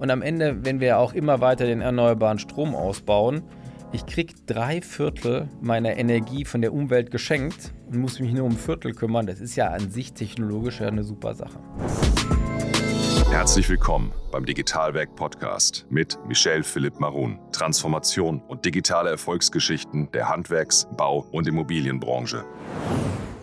Und am Ende, wenn wir auch immer weiter den erneuerbaren Strom ausbauen, ich kriege drei Viertel meiner Energie von der Umwelt geschenkt und muss mich nur um ein Viertel kümmern. Das ist ja an sich technologisch eine super Sache. Herzlich willkommen beim Digitalwerk Podcast mit Michel Philipp Marun. Transformation und digitale Erfolgsgeschichten der Handwerks-, Bau- und Immobilienbranche.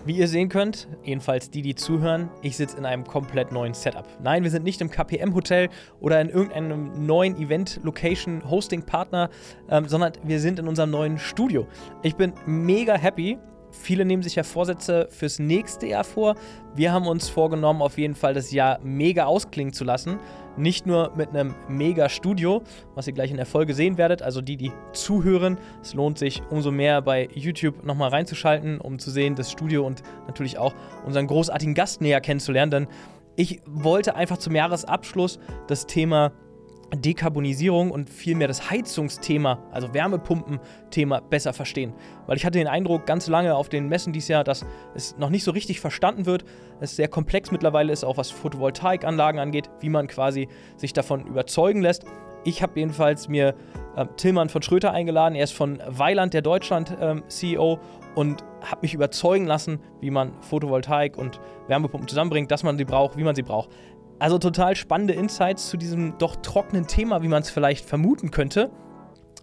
Wie ihr sehen könnt, jedenfalls die, die zuhören, ich sitze in einem komplett neuen Setup. Nein, wir sind nicht im KPM-Hotel oder in irgendeinem neuen Event-Location-Hosting-Partner, ähm, sondern wir sind in unserem neuen Studio. Ich bin mega happy, Viele nehmen sich ja Vorsätze fürs nächste Jahr vor. Wir haben uns vorgenommen, auf jeden Fall das Jahr mega ausklingen zu lassen. Nicht nur mit einem mega Studio, was ihr gleich in der Folge sehen werdet, also die, die zuhören. Es lohnt sich umso mehr bei YouTube nochmal reinzuschalten, um zu sehen, das Studio und natürlich auch unseren großartigen Gast näher kennenzulernen. Denn ich wollte einfach zum Jahresabschluss das Thema Dekarbonisierung und vielmehr das Heizungsthema, also Wärmepumpen-Thema, besser verstehen. Weil ich hatte den Eindruck ganz lange auf den Messen dieses Jahr, dass es noch nicht so richtig verstanden wird. Es sehr komplex mittlerweile ist, auch was Photovoltaikanlagen angeht, wie man quasi sich davon überzeugen lässt. Ich habe jedenfalls mir äh, Tillmann von Schröter eingeladen. Er ist von Weiland, der Deutschland-CEO, ähm, und habe mich überzeugen lassen, wie man Photovoltaik und Wärmepumpen zusammenbringt, dass man sie braucht, wie man sie braucht. Also total spannende Insights zu diesem doch trockenen Thema, wie man es vielleicht vermuten könnte.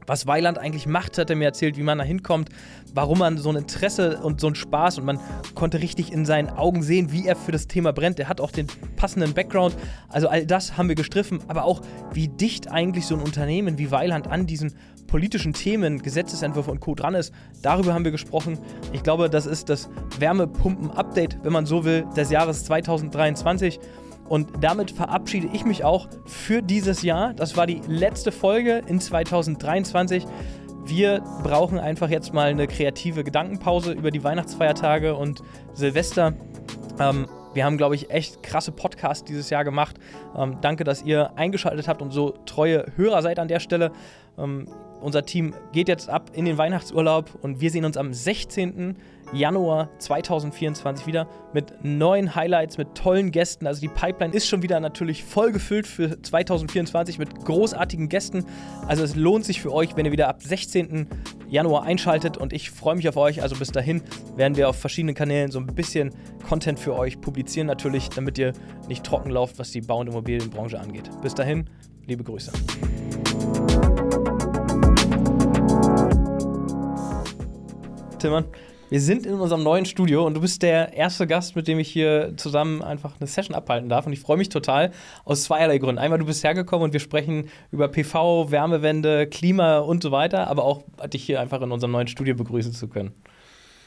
Was Weiland eigentlich macht, hat er mir erzählt, wie man da hinkommt, warum man so ein Interesse und so einen Spaß und man konnte richtig in seinen Augen sehen, wie er für das Thema brennt. Er hat auch den passenden Background. Also all das haben wir gestriffen, aber auch wie dicht eigentlich so ein Unternehmen wie Weiland an diesen politischen Themen, Gesetzesentwürfe und Co. dran ist. Darüber haben wir gesprochen. Ich glaube, das ist das Wärmepumpen-Update, wenn man so will, des Jahres 2023. Und damit verabschiede ich mich auch für dieses Jahr. Das war die letzte Folge in 2023. Wir brauchen einfach jetzt mal eine kreative Gedankenpause über die Weihnachtsfeiertage und Silvester. Ähm, wir haben, glaube ich, echt krasse Podcasts dieses Jahr gemacht. Ähm, danke, dass ihr eingeschaltet habt und so treue Hörer seid an der Stelle. Ähm, unser Team geht jetzt ab in den Weihnachtsurlaub und wir sehen uns am 16. Januar 2024 wieder mit neuen Highlights, mit tollen Gästen. Also die Pipeline ist schon wieder natürlich voll gefüllt für 2024 mit großartigen Gästen. Also es lohnt sich für euch, wenn ihr wieder ab 16. Januar einschaltet und ich freue mich auf euch. Also bis dahin werden wir auf verschiedenen Kanälen so ein bisschen Content für euch publizieren natürlich, damit ihr nicht trocken lauft, was die Bau- und Immobilienbranche angeht. Bis dahin, liebe Grüße. Tillmann, wir sind in unserem neuen Studio und du bist der erste Gast, mit dem ich hier zusammen einfach eine Session abhalten darf. Und ich freue mich total aus zweierlei Gründen. Einmal, du bist hergekommen und wir sprechen über PV, Wärmewende, Klima und so weiter, aber auch dich hier einfach in unserem neuen Studio begrüßen zu können.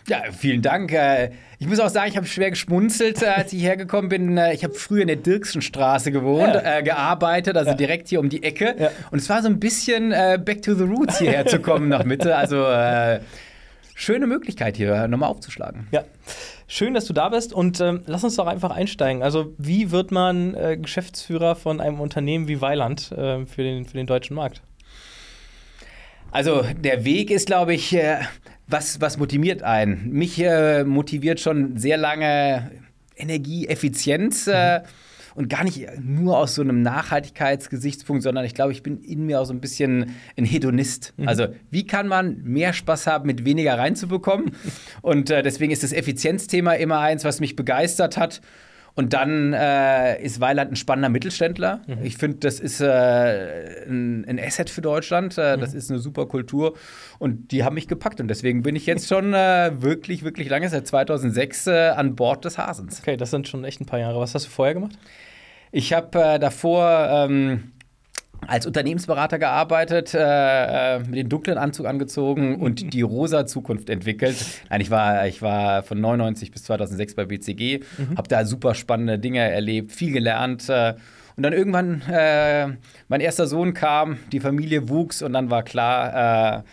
Ja, vielen Dank. Äh, ich muss auch sagen, ich habe schwer geschmunzelt, äh, als ich hergekommen bin. Äh, ich habe früher in der Dirksenstraße gewohnt, ja. gearbeitet, also ja. direkt hier um die Ecke. Ja. Und es war so ein bisschen back to the roots hierher zu kommen nach Mitte. Also schöne Möglichkeit hier nochmal aufzuschlagen. Ja. Schön, dass du da bist und ähm, lass uns doch einfach einsteigen. Also, wie wird man äh, Geschäftsführer von einem Unternehmen wie Weiland äh, für, den, für den deutschen Markt? Also, der Weg ist, glaube ich, äh, was, was motiviert einen? Mich äh, motiviert schon sehr lange Energieeffizienz. Äh, mhm und gar nicht nur aus so einem Nachhaltigkeitsgesichtspunkt, sondern ich glaube, ich bin in mir auch so ein bisschen ein Hedonist. Mhm. Also, wie kann man mehr Spaß haben, mit weniger reinzubekommen? und äh, deswegen ist das Effizienzthema immer eins, was mich begeistert hat. Und dann äh, ist Weiland ein spannender Mittelständler. Mhm. Ich finde, das ist äh, ein, ein, Asset für Deutschland. Äh, mhm. Das ist eine super Kultur. Und die haben mich gepackt. Und deswegen bin ich jetzt schon äh, wirklich, wirklich lange, seit 2006, äh, an Bord des Hasens. Okay, das sind schon echt ein paar Jahre. Was hast du vorher gemacht? Ich habe äh, davor ähm, als Unternehmensberater gearbeitet, äh, äh, mit dem dunklen Anzug angezogen und die rosa Zukunft entwickelt. Nein, ich war, ich war von 99 bis 2006 bei BCG, mhm. habe da super spannende Dinge erlebt, viel gelernt. Äh, und dann irgendwann äh, mein erster Sohn kam, die Familie wuchs und dann war klar, äh,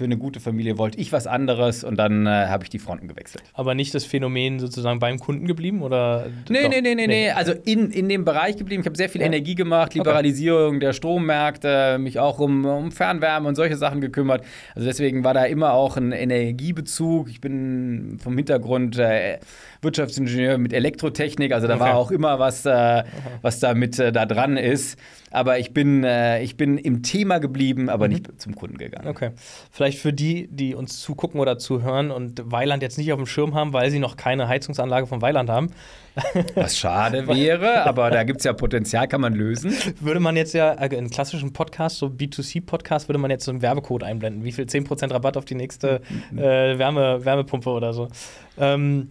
für eine gute Familie wollte ich was anderes und dann äh, habe ich die Fronten gewechselt. Aber nicht das Phänomen sozusagen beim Kunden geblieben oder? Nee, nee, nee, nee, nee. Also in, in dem Bereich geblieben. Ich habe sehr viel ja. Energie gemacht, Liberalisierung okay. der Strommärkte, mich auch um, um Fernwärme und solche Sachen gekümmert. Also deswegen war da immer auch ein Energiebezug. Ich bin vom Hintergrund äh, Wirtschaftsingenieur mit Elektrotechnik, also da okay. war auch immer was, äh, was da mit äh, da dran ist. Aber ich bin, äh, ich bin im Thema geblieben, aber mhm. nicht zum Kunden gegangen. Okay. Vielleicht für die, die uns zugucken oder zuhören und Weiland jetzt nicht auf dem Schirm haben, weil sie noch keine Heizungsanlage von Weiland haben. Was schade wäre, aber da gibt es ja Potenzial, kann man lösen. Würde man jetzt ja äh, in klassischen Podcasts, so B2C-Podcast, würde man jetzt so einen Werbecode einblenden. Wie viel? 10% Rabatt auf die nächste mhm. äh, Wärme, Wärmepumpe oder so. Ähm,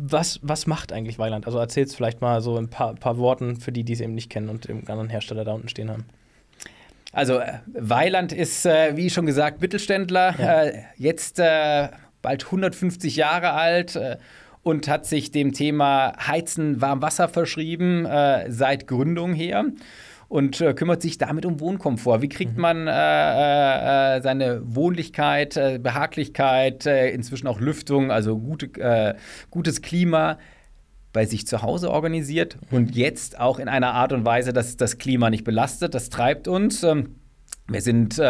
was, was macht eigentlich Weiland? Also erzähl es vielleicht mal so ein paar, paar Worten für die, die es eben nicht kennen und den anderen Hersteller da unten stehen haben. Also äh, Weiland ist, äh, wie schon gesagt, Mittelständler, ja. äh, jetzt äh, bald 150 Jahre alt äh, und hat sich dem Thema Heizen, Warmwasser verschrieben äh, seit Gründung her und äh, kümmert sich damit um Wohnkomfort. Wie kriegt mhm. man äh, äh, seine Wohnlichkeit, äh, Behaglichkeit, äh, inzwischen auch Lüftung, also gute, äh, gutes Klima bei sich zu Hause organisiert mhm. und jetzt auch in einer Art und Weise, dass das Klima nicht belastet. Das treibt uns. Ähm, wir sind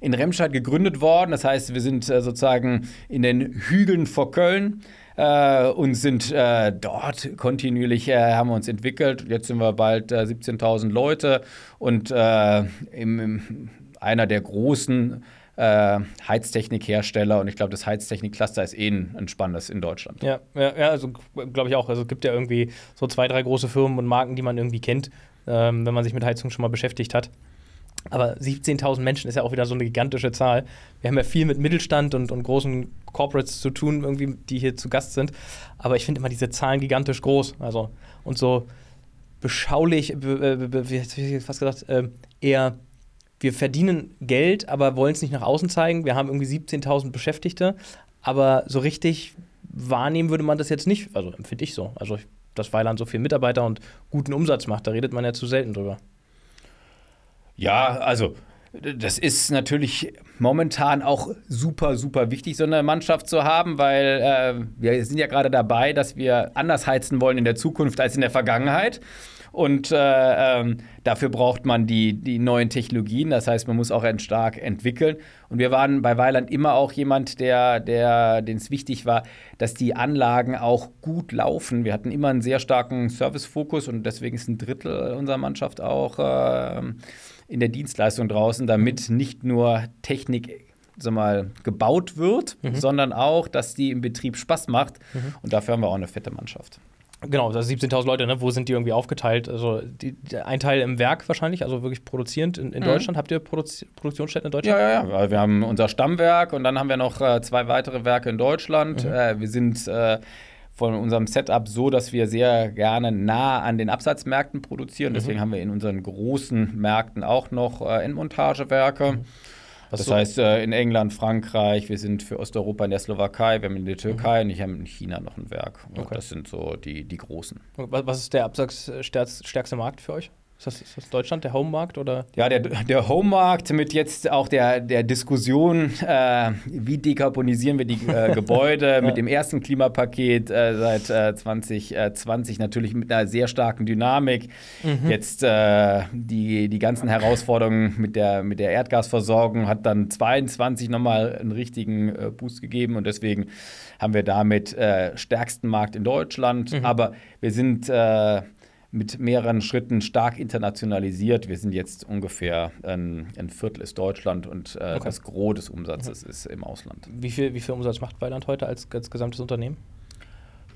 in Remscheid gegründet worden, das heißt, wir sind sozusagen in den Hügeln vor Köln äh, und sind äh, dort kontinuierlich, äh, haben wir uns entwickelt. Jetzt sind wir bald 17.000 äh, Leute und äh, im, im, einer der großen äh, Heiztechnikhersteller und ich glaube, das Heiztechnik-Cluster ist eh ein, spannendes in Deutschland. Ja, ja, ja also glaube ich auch. Also es gibt ja irgendwie so zwei, drei große Firmen und Marken, die man irgendwie kennt, ähm, wenn man sich mit Heizung schon mal beschäftigt hat. Aber 17.000 Menschen ist ja auch wieder so eine gigantische Zahl. Wir haben ja viel mit Mittelstand und, und großen Corporates zu tun, irgendwie, die hier zu Gast sind. Aber ich finde immer diese Zahlen gigantisch groß. Also, und so beschaulich, be, be, be, wie hätte ich fast gesagt, äh, eher, wir verdienen Geld, aber wollen es nicht nach außen zeigen. Wir haben irgendwie 17.000 Beschäftigte, aber so richtig wahrnehmen würde man das jetzt nicht. Also empfinde ich so. Also, dass Weiland so viele Mitarbeiter und guten Umsatz macht, da redet man ja zu selten drüber. Ja, also das ist natürlich momentan auch super, super wichtig, so eine Mannschaft zu haben, weil äh, wir sind ja gerade dabei, dass wir anders heizen wollen in der Zukunft als in der Vergangenheit. Und äh, ähm, dafür braucht man die, die neuen Technologien. Das heißt, man muss auch stark entwickeln. Und wir waren bei Weiland immer auch jemand, der, der, den es wichtig war, dass die Anlagen auch gut laufen. Wir hatten immer einen sehr starken Servicefokus und deswegen ist ein Drittel unserer Mannschaft auch äh, in der Dienstleistung draußen, damit nicht nur Technik sag mal, gebaut wird, mhm. sondern auch, dass die im Betrieb Spaß macht. Mhm. Und dafür haben wir auch eine fette Mannschaft. Genau, also 17.000 Leute, ne? wo sind die irgendwie aufgeteilt? Also die, ein Teil im Werk wahrscheinlich, also wirklich produzierend in, in mhm. Deutschland. Habt ihr Produ Produktionsstätten in Deutschland? Ja, ja, ja. Wir haben unser Stammwerk und dann haben wir noch äh, zwei weitere Werke in Deutschland. Mhm. Äh, wir sind äh, von unserem Setup so, dass wir sehr gerne nah an den Absatzmärkten produzieren. Mhm. Deswegen haben wir in unseren großen Märkten auch noch äh, Endmontagewerke. Mhm. das so? heißt, äh, in England, Frankreich, wir sind für Osteuropa in der Slowakei, wir haben in der Türkei mhm. und ich habe in China noch ein Werk. Okay. Das sind so die, die großen. Was ist der absatzstärkste Markt für euch? Ist das, ist das Deutschland, der Home-Markt? Ja, der, der Home-Markt mit jetzt auch der, der Diskussion, äh, wie dekarbonisieren wir die äh, Gebäude ja. mit dem ersten Klimapaket äh, seit äh, 2020 natürlich mit einer sehr starken Dynamik. Mhm. Jetzt äh, die, die ganzen Herausforderungen mit der, mit der Erdgasversorgung hat dann 22 nochmal einen richtigen äh, Boost gegeben und deswegen haben wir damit äh, stärksten Markt in Deutschland. Mhm. Aber wir sind mit mehreren Schritten stark internationalisiert. Wir sind jetzt ungefähr ein, ein Viertel ist Deutschland und äh, okay. das Gros des Umsatzes okay. ist im Ausland. Wie viel, wie viel Umsatz macht Weiland heute als, als gesamtes Unternehmen?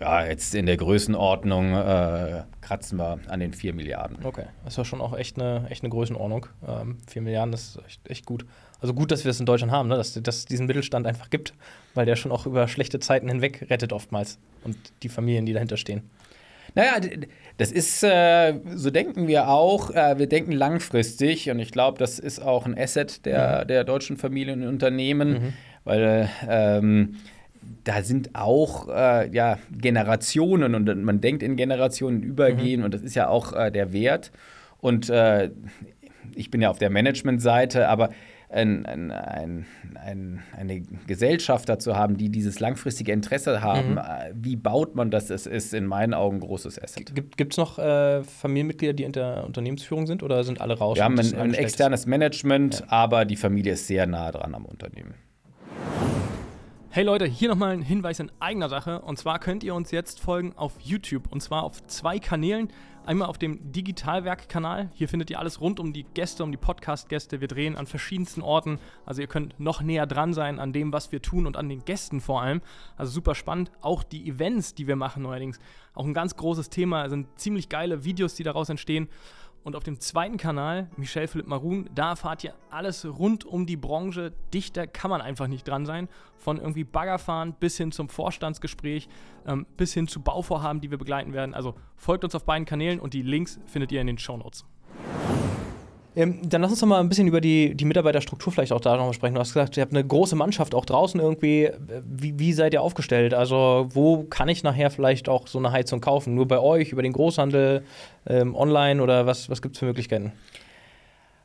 Ja, jetzt in der Größenordnung äh, kratzen wir an den 4 Milliarden. Okay, das war schon auch echt eine, echt eine Größenordnung. Ähm, 4 Milliarden ist echt, echt gut. Also gut, dass wir es in Deutschland haben, ne? dass es diesen Mittelstand einfach gibt, weil der schon auch über schlechte Zeiten hinweg rettet oftmals und die Familien, die dahinter stehen. Naja, das ist, äh, so denken wir auch. Äh, wir denken langfristig und ich glaube, das ist auch ein Asset der, mhm. der deutschen Familien und Unternehmen, mhm. weil ähm, da sind auch äh, ja, Generationen und man denkt in Generationen übergehen mhm. und das ist ja auch äh, der Wert. Und ich bin ja auf der Managementseite, aber ein, ein, ein, ein, eine Gesellschaft dazu haben, die dieses langfristige Interesse haben. Mhm. Äh, wie baut man das? Es ist in meinen Augen ein großes Asset. Gibt es noch äh, Familienmitglieder, die in der Unternehmensführung sind oder sind alle raus? Wir haben ein, ein externes Management, ja. aber die Familie ist sehr nah dran am Unternehmen. Hey Leute, hier nochmal ein Hinweis in eigener Sache. Und zwar könnt ihr uns jetzt folgen auf YouTube. Und zwar auf zwei Kanälen. Einmal auf dem Digitalwerk-Kanal. Hier findet ihr alles rund um die Gäste, um die Podcast-Gäste. Wir drehen an verschiedensten Orten. Also ihr könnt noch näher dran sein an dem, was wir tun und an den Gästen vor allem. Also super spannend. Auch die Events, die wir machen neuerdings. Auch ein ganz großes Thema. Es sind ziemlich geile Videos, die daraus entstehen. Und auf dem zweiten Kanal, Michel Philipp Maroon, da erfahrt ihr alles rund um die Branche. Dichter kann man einfach nicht dran sein. Von irgendwie Baggerfahren bis hin zum Vorstandsgespräch, ähm, bis hin zu Bauvorhaben, die wir begleiten werden. Also folgt uns auf beiden Kanälen und die Links findet ihr in den Show Notes. Ähm, dann lass uns doch mal ein bisschen über die, die Mitarbeiterstruktur vielleicht auch da nochmal sprechen. Du hast gesagt, ihr habt eine große Mannschaft auch draußen irgendwie. Wie, wie, seid ihr aufgestellt? Also, wo kann ich nachher vielleicht auch so eine Heizung kaufen? Nur bei euch, über den Großhandel, ähm, online oder was, was gibt es für Möglichkeiten?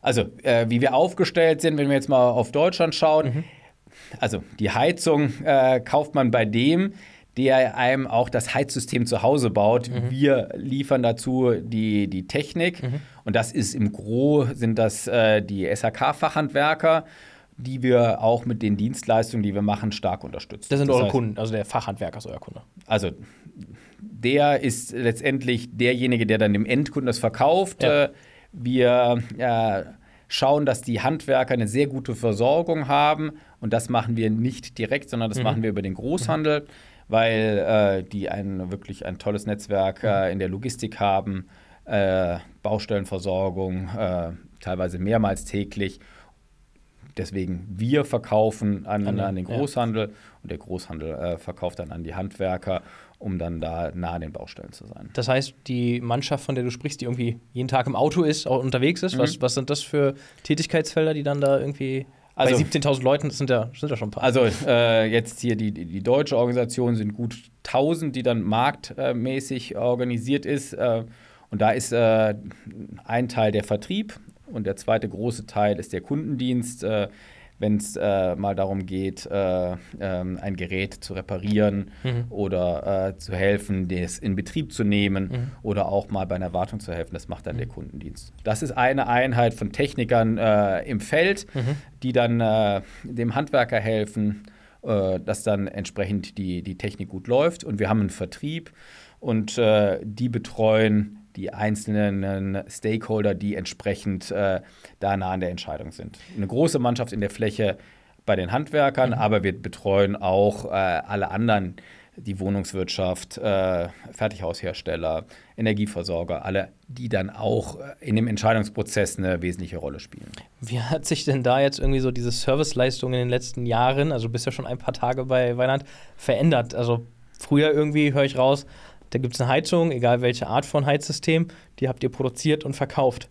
Also, äh, wie wir aufgestellt sind, wenn wir jetzt mal auf Deutschland schauen, mhm. also die Heizung äh, kauft man bei dem, der einem auch das Heizsystem zu Hause baut. Mhm. Wir liefern dazu die, die Technik mhm. und das ist im Gro sind das äh, die SHK-Fachhandwerker die wir auch mit den Dienstleistungen, die wir machen, stark unterstützen. Das sind das eure heißt, Kunden, also der Fachhandwerker ist euer Kunde. Also der ist letztendlich derjenige, der dann dem Endkunden das verkauft. Ja. Äh, wir äh, schauen, dass die Handwerker eine sehr gute Versorgung haben und das machen wir nicht direkt, sondern das mhm. machen wir über den Großhandel. Mhm weil äh, die ein, wirklich ein tolles Netzwerk äh, in der Logistik haben, äh, Baustellenversorgung, äh, teilweise mehrmals täglich. Deswegen, wir verkaufen an, an, an den Großhandel ja. und der Großhandel äh, verkauft dann an die Handwerker, um dann da nah an den Baustellen zu sein. Das heißt, die Mannschaft, von der du sprichst, die irgendwie jeden Tag im Auto ist, auch unterwegs ist, mhm. was, was sind das für Tätigkeitsfelder, die dann da irgendwie also, Bei 17.000 Leuten sind ja, sind ja schon ein paar. Also äh, jetzt hier die, die deutsche Organisation sind gut 1000, die dann marktmäßig organisiert ist. Äh, und da ist äh, ein Teil der Vertrieb und der zweite große Teil ist der Kundendienst. Wenn es äh, mal darum geht, äh, ähm, ein Gerät zu reparieren mhm. oder äh, zu helfen, das in Betrieb zu nehmen mhm. oder auch mal bei einer Wartung zu helfen. Das macht dann mhm. der Kundendienst. Das ist eine Einheit von Technikern äh, im Feld, mhm. die dann äh, dem Handwerker helfen, äh, dass dann entsprechend die, die Technik gut läuft. Und wir haben einen Vertrieb und die betreuen die einzelnen Stakeholder, die entsprechend äh, da nah an der Entscheidung sind. Eine große Mannschaft in der Fläche bei den Handwerkern, mhm. aber wir betreuen auch äh, alle anderen, die Wohnungswirtschaft, äh, Fertighaushersteller, Energieversorger, alle, die dann auch äh, in dem Entscheidungsprozess eine wesentliche Rolle spielen. Wie hat sich denn da jetzt irgendwie so diese Serviceleistung in den letzten Jahren, also bist ja schon ein paar Tage bei Weiland, verändert? Also früher irgendwie höre ich raus, da gibt es eine Heizung, egal welche Art von Heizsystem, die habt ihr produziert und verkauft.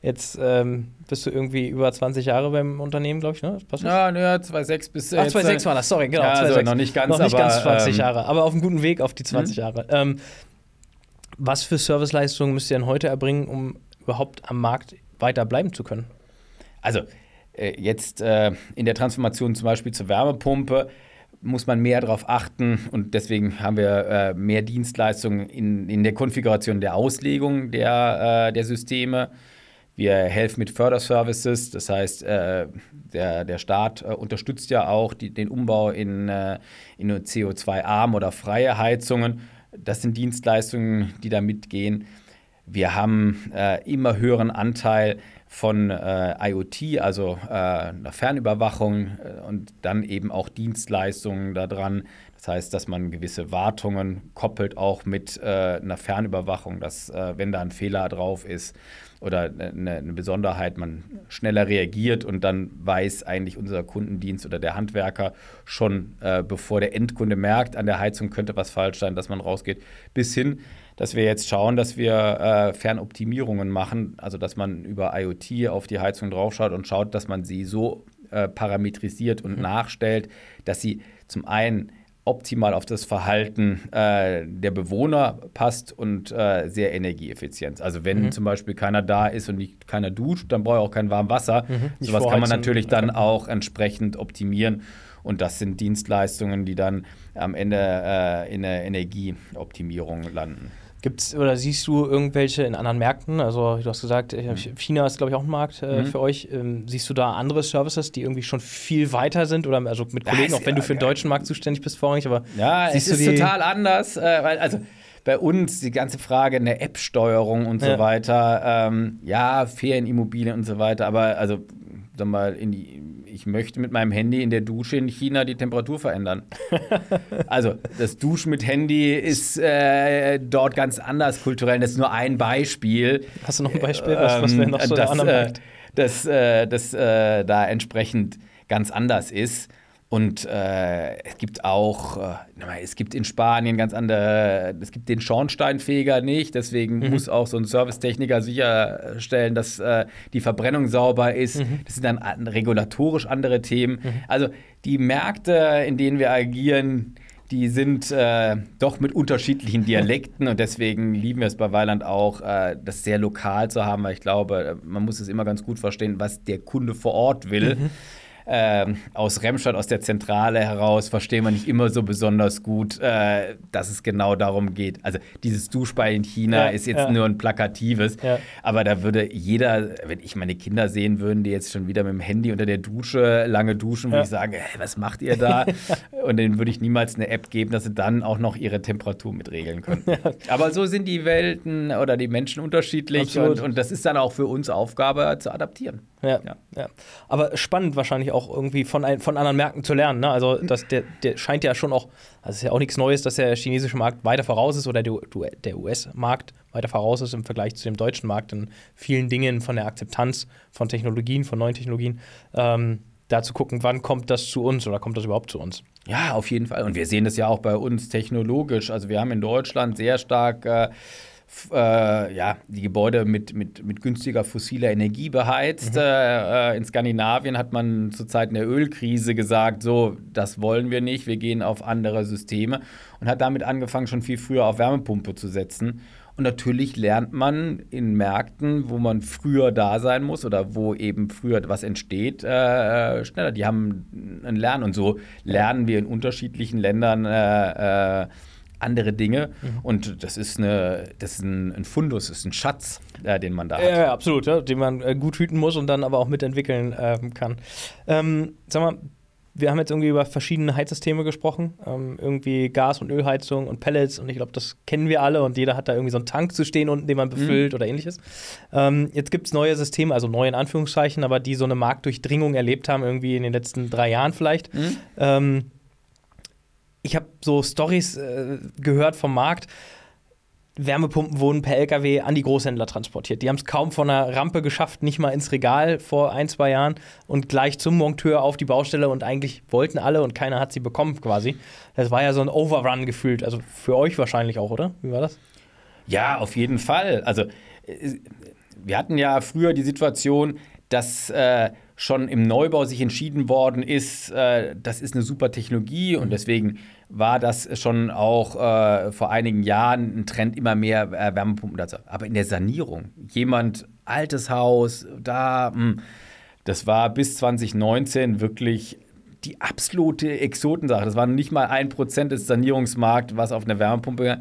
Jetzt ähm, bist du irgendwie über 20 Jahre beim Unternehmen, glaube ich, ne? Passt das? Ja, ne, 2,6 bis. Ach, 2,6 war das, sorry, genau. Ja, also noch nicht ganz, noch nicht aber, ganz 20 ähm, Jahre, aber auf einem guten Weg auf die 20 mhm. Jahre. Ähm, was für Serviceleistungen müsst ihr denn heute erbringen, um überhaupt am Markt weiter bleiben zu können? Also, äh, jetzt äh, in der Transformation zum Beispiel zur Wärmepumpe muss man mehr darauf achten und deswegen haben wir äh, mehr Dienstleistungen in, in der Konfiguration der Auslegung der, äh, der Systeme. Wir helfen mit Förderservices, das heißt, äh, der, der Staat äh, unterstützt ja auch die, den Umbau in, äh, in CO2-arm oder freie Heizungen. Das sind Dienstleistungen, die da mitgehen. Wir haben äh, immer höheren Anteil von äh, IoT, also äh, einer Fernüberwachung äh, und dann eben auch Dienstleistungen daran. Das heißt, dass man gewisse Wartungen koppelt auch mit äh, einer Fernüberwachung, dass äh, wenn da ein Fehler drauf ist oder eine, eine, Besonderheit, man schneller reagiert und dann weiß eigentlich unser Kundendienst oder der Handwerker schon, bevor der Endkunde merkt, an der Heizung könnte was falsch sein, dass man rausgeht, bis hin dass wir jetzt schauen, dass wir äh, Fernoptimierungen machen, also dass man über IoT auf die Heizung draufschaut und schaut, dass man sie so äh, parametrisiert und mhm. nachstellt, dass sie zum einen optimal auf das Verhalten äh, der Bewohner passt und äh, sehr energieeffizient. Also wenn mhm. zum Beispiel keiner da ist und nicht, keiner duscht, dann brauche ich auch kein warmes Wasser. Mhm. Sowas kann man natürlich dann auch entsprechend optimieren. Und das sind Dienstleistungen, die dann am Ende äh, in der Energieoptimierung landen. Gibt's oder siehst du irgendwelche in anderen Märkten? Also du hast gesagt, mhm. China ist glaube ich auch ein Markt äh, mhm. für euch. Ähm, siehst du da andere Services, die irgendwie schon viel weiter sind oder also mit Kollegen, auch wenn ja, du für den deutschen Markt zuständig bist vorrangig, aber ja, es ist total anders, äh, weil also bei uns die ganze Frage in der App-Steuerung und ja. so weiter, ähm, ja, Ferienimmobilien und so weiter, aber also sag mal in die ich möchte mit meinem Handy in der Dusche in China die Temperatur verändern. also das Duschen mit Handy ist äh, dort ganz anders kulturell. Das ist nur ein Beispiel. Hast du noch ein Beispiel? Was, was wäre noch so das, äh, das, äh, das äh, da entsprechend ganz anders ist. Und äh, es gibt auch, äh, es gibt in Spanien ganz andere, es gibt den Schornsteinfeger nicht, deswegen mhm. muss auch so ein Servicetechniker sicherstellen, dass äh, die Verbrennung sauber ist. Mhm. Das sind dann regulatorisch andere Themen. Mhm. Also die Märkte, in denen wir agieren, die sind äh, doch mit unterschiedlichen Dialekten und deswegen lieben wir es bei Weiland auch, äh, das sehr lokal zu haben, weil ich glaube, man muss es immer ganz gut verstehen, was der Kunde vor Ort will. Mhm äh, aus Remstadt, aus der Zentrale heraus, verstehen wir nicht immer so besonders gut, äh, dass es genau darum geht. Also dieses Duschball in China ja, ist jetzt ja. nur ein plakatives, ja. aber da würde jeder, wenn ich meine Kinder sehen würden, die jetzt schon wieder mit dem Handy unter der Dusche lange duschen, würde ich sagen, hey, was macht ihr da? Und denen würde ich niemals eine App geben, dass sie dann auch noch ihre Temperatur mitregeln können. Aber so sind die Welten oder die Menschen unterschiedlich und, und, das ist dann auch für uns Aufgabe zu adaptieren. Ja, ja. Aber spannend wahrscheinlich auch irgendwie von, ein, von anderen Märkten zu lernen. Ne? Also das, der, der scheint ja schon auch, also es ist ja auch nichts Neues, dass der chinesische Markt weiter voraus ist oder der US-Markt weiter voraus ist im Vergleich zu dem deutschen Markt in vielen Dingen von der Akzeptanz von Technologien, von neuen Technologien. Ähm, da zu gucken, wann kommt das zu uns oder kommt das überhaupt zu uns? Ja, auf jeden Fall. Und wir sehen das ja auch bei uns technologisch. Also wir haben in Deutschland sehr stark äh, äh, ja, die Gebäude mit, mit, mit günstiger fossiler Energie beheizt. Mhm. Äh, in Skandinavien hat man zur Zeit der Ölkrise gesagt, so, das wollen wir nicht, wir gehen auf andere Systeme und hat damit angefangen, schon viel früher auf Wärmepumpe zu setzen. Und natürlich lernt man in Märkten, wo man früher da sein muss oder wo eben früher was entsteht, äh, schneller. Die haben ein Lernen und so lernen wir in unterschiedlichen Ländern äh, äh, andere Dinge. Mhm. Und das ist, eine, das ist ein, ein Fundus, ist ein Schatz, äh, den man da hat. Ja, absolut, ja, den man äh, gut hüten muss und dann aber auch mitentwickeln äh, kann. Ähm, sag mal, wir haben jetzt irgendwie über verschiedene Heizsysteme gesprochen. Ähm, irgendwie Gas- und Ölheizung und Pellets. Und ich glaube, das kennen wir alle. Und jeder hat da irgendwie so einen Tank zu stehen unten, den man befüllt mhm. oder ähnliches. Ähm, jetzt gibt es neue Systeme, also neue in Anführungszeichen, aber die so eine Marktdurchdringung erlebt haben, irgendwie in den letzten drei Jahren vielleicht. Mhm. Ich habe so Stories äh, gehört vom Markt. Wärmepumpen wurden per LKW an die Großhändler transportiert. Die haben es kaum von der Rampe geschafft, nicht mal ins Regal vor ein, zwei Jahren und gleich zum Monteur auf die Baustelle und eigentlich wollten alle und keiner hat sie bekommen quasi. Das war ja so ein Overrun gefühlt. Also für euch wahrscheinlich auch, oder? Wie war das? Ja, auf jeden Fall. Also äh, wir hatten ja früher die Situation, dass äh, schon im Neubau sich entschieden worden ist, äh, das ist eine super Technologie und mhm. deswegen war das schon auch äh, vor einigen Jahren ein Trend, immer mehr äh, Wärmepumpen dazu. Aber in der Sanierung, jemand, altes Haus, da, mh, hm, das war bis 2019 wirklich die absolute Exotensache. Das war nicht mal ein Prozent des Sanierungsmarkts, was auf eine Wärmepumpe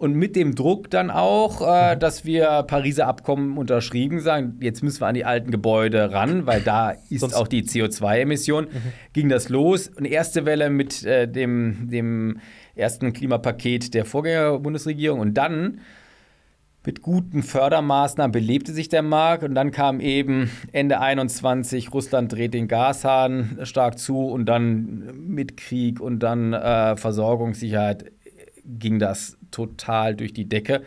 und mit dem Druck dann auch, äh, dass wir Pariser Abkommen unterschrieben, sagen, jetzt müssen wir an die alten Gebäude ran, weil da ist auch die CO2-Emission, mhm. ging das los. Eine erste Welle mit äh, dem, dem ersten Klimapaket der Vorgängerbundesregierung. Und dann mit guten Fördermaßnahmen belebte sich der Markt. Und dann kam eben Ende 21, Russland dreht den Gashahn stark zu. Und dann mit Krieg und dann äh, Versorgungssicherheit ging das total durch die Decke.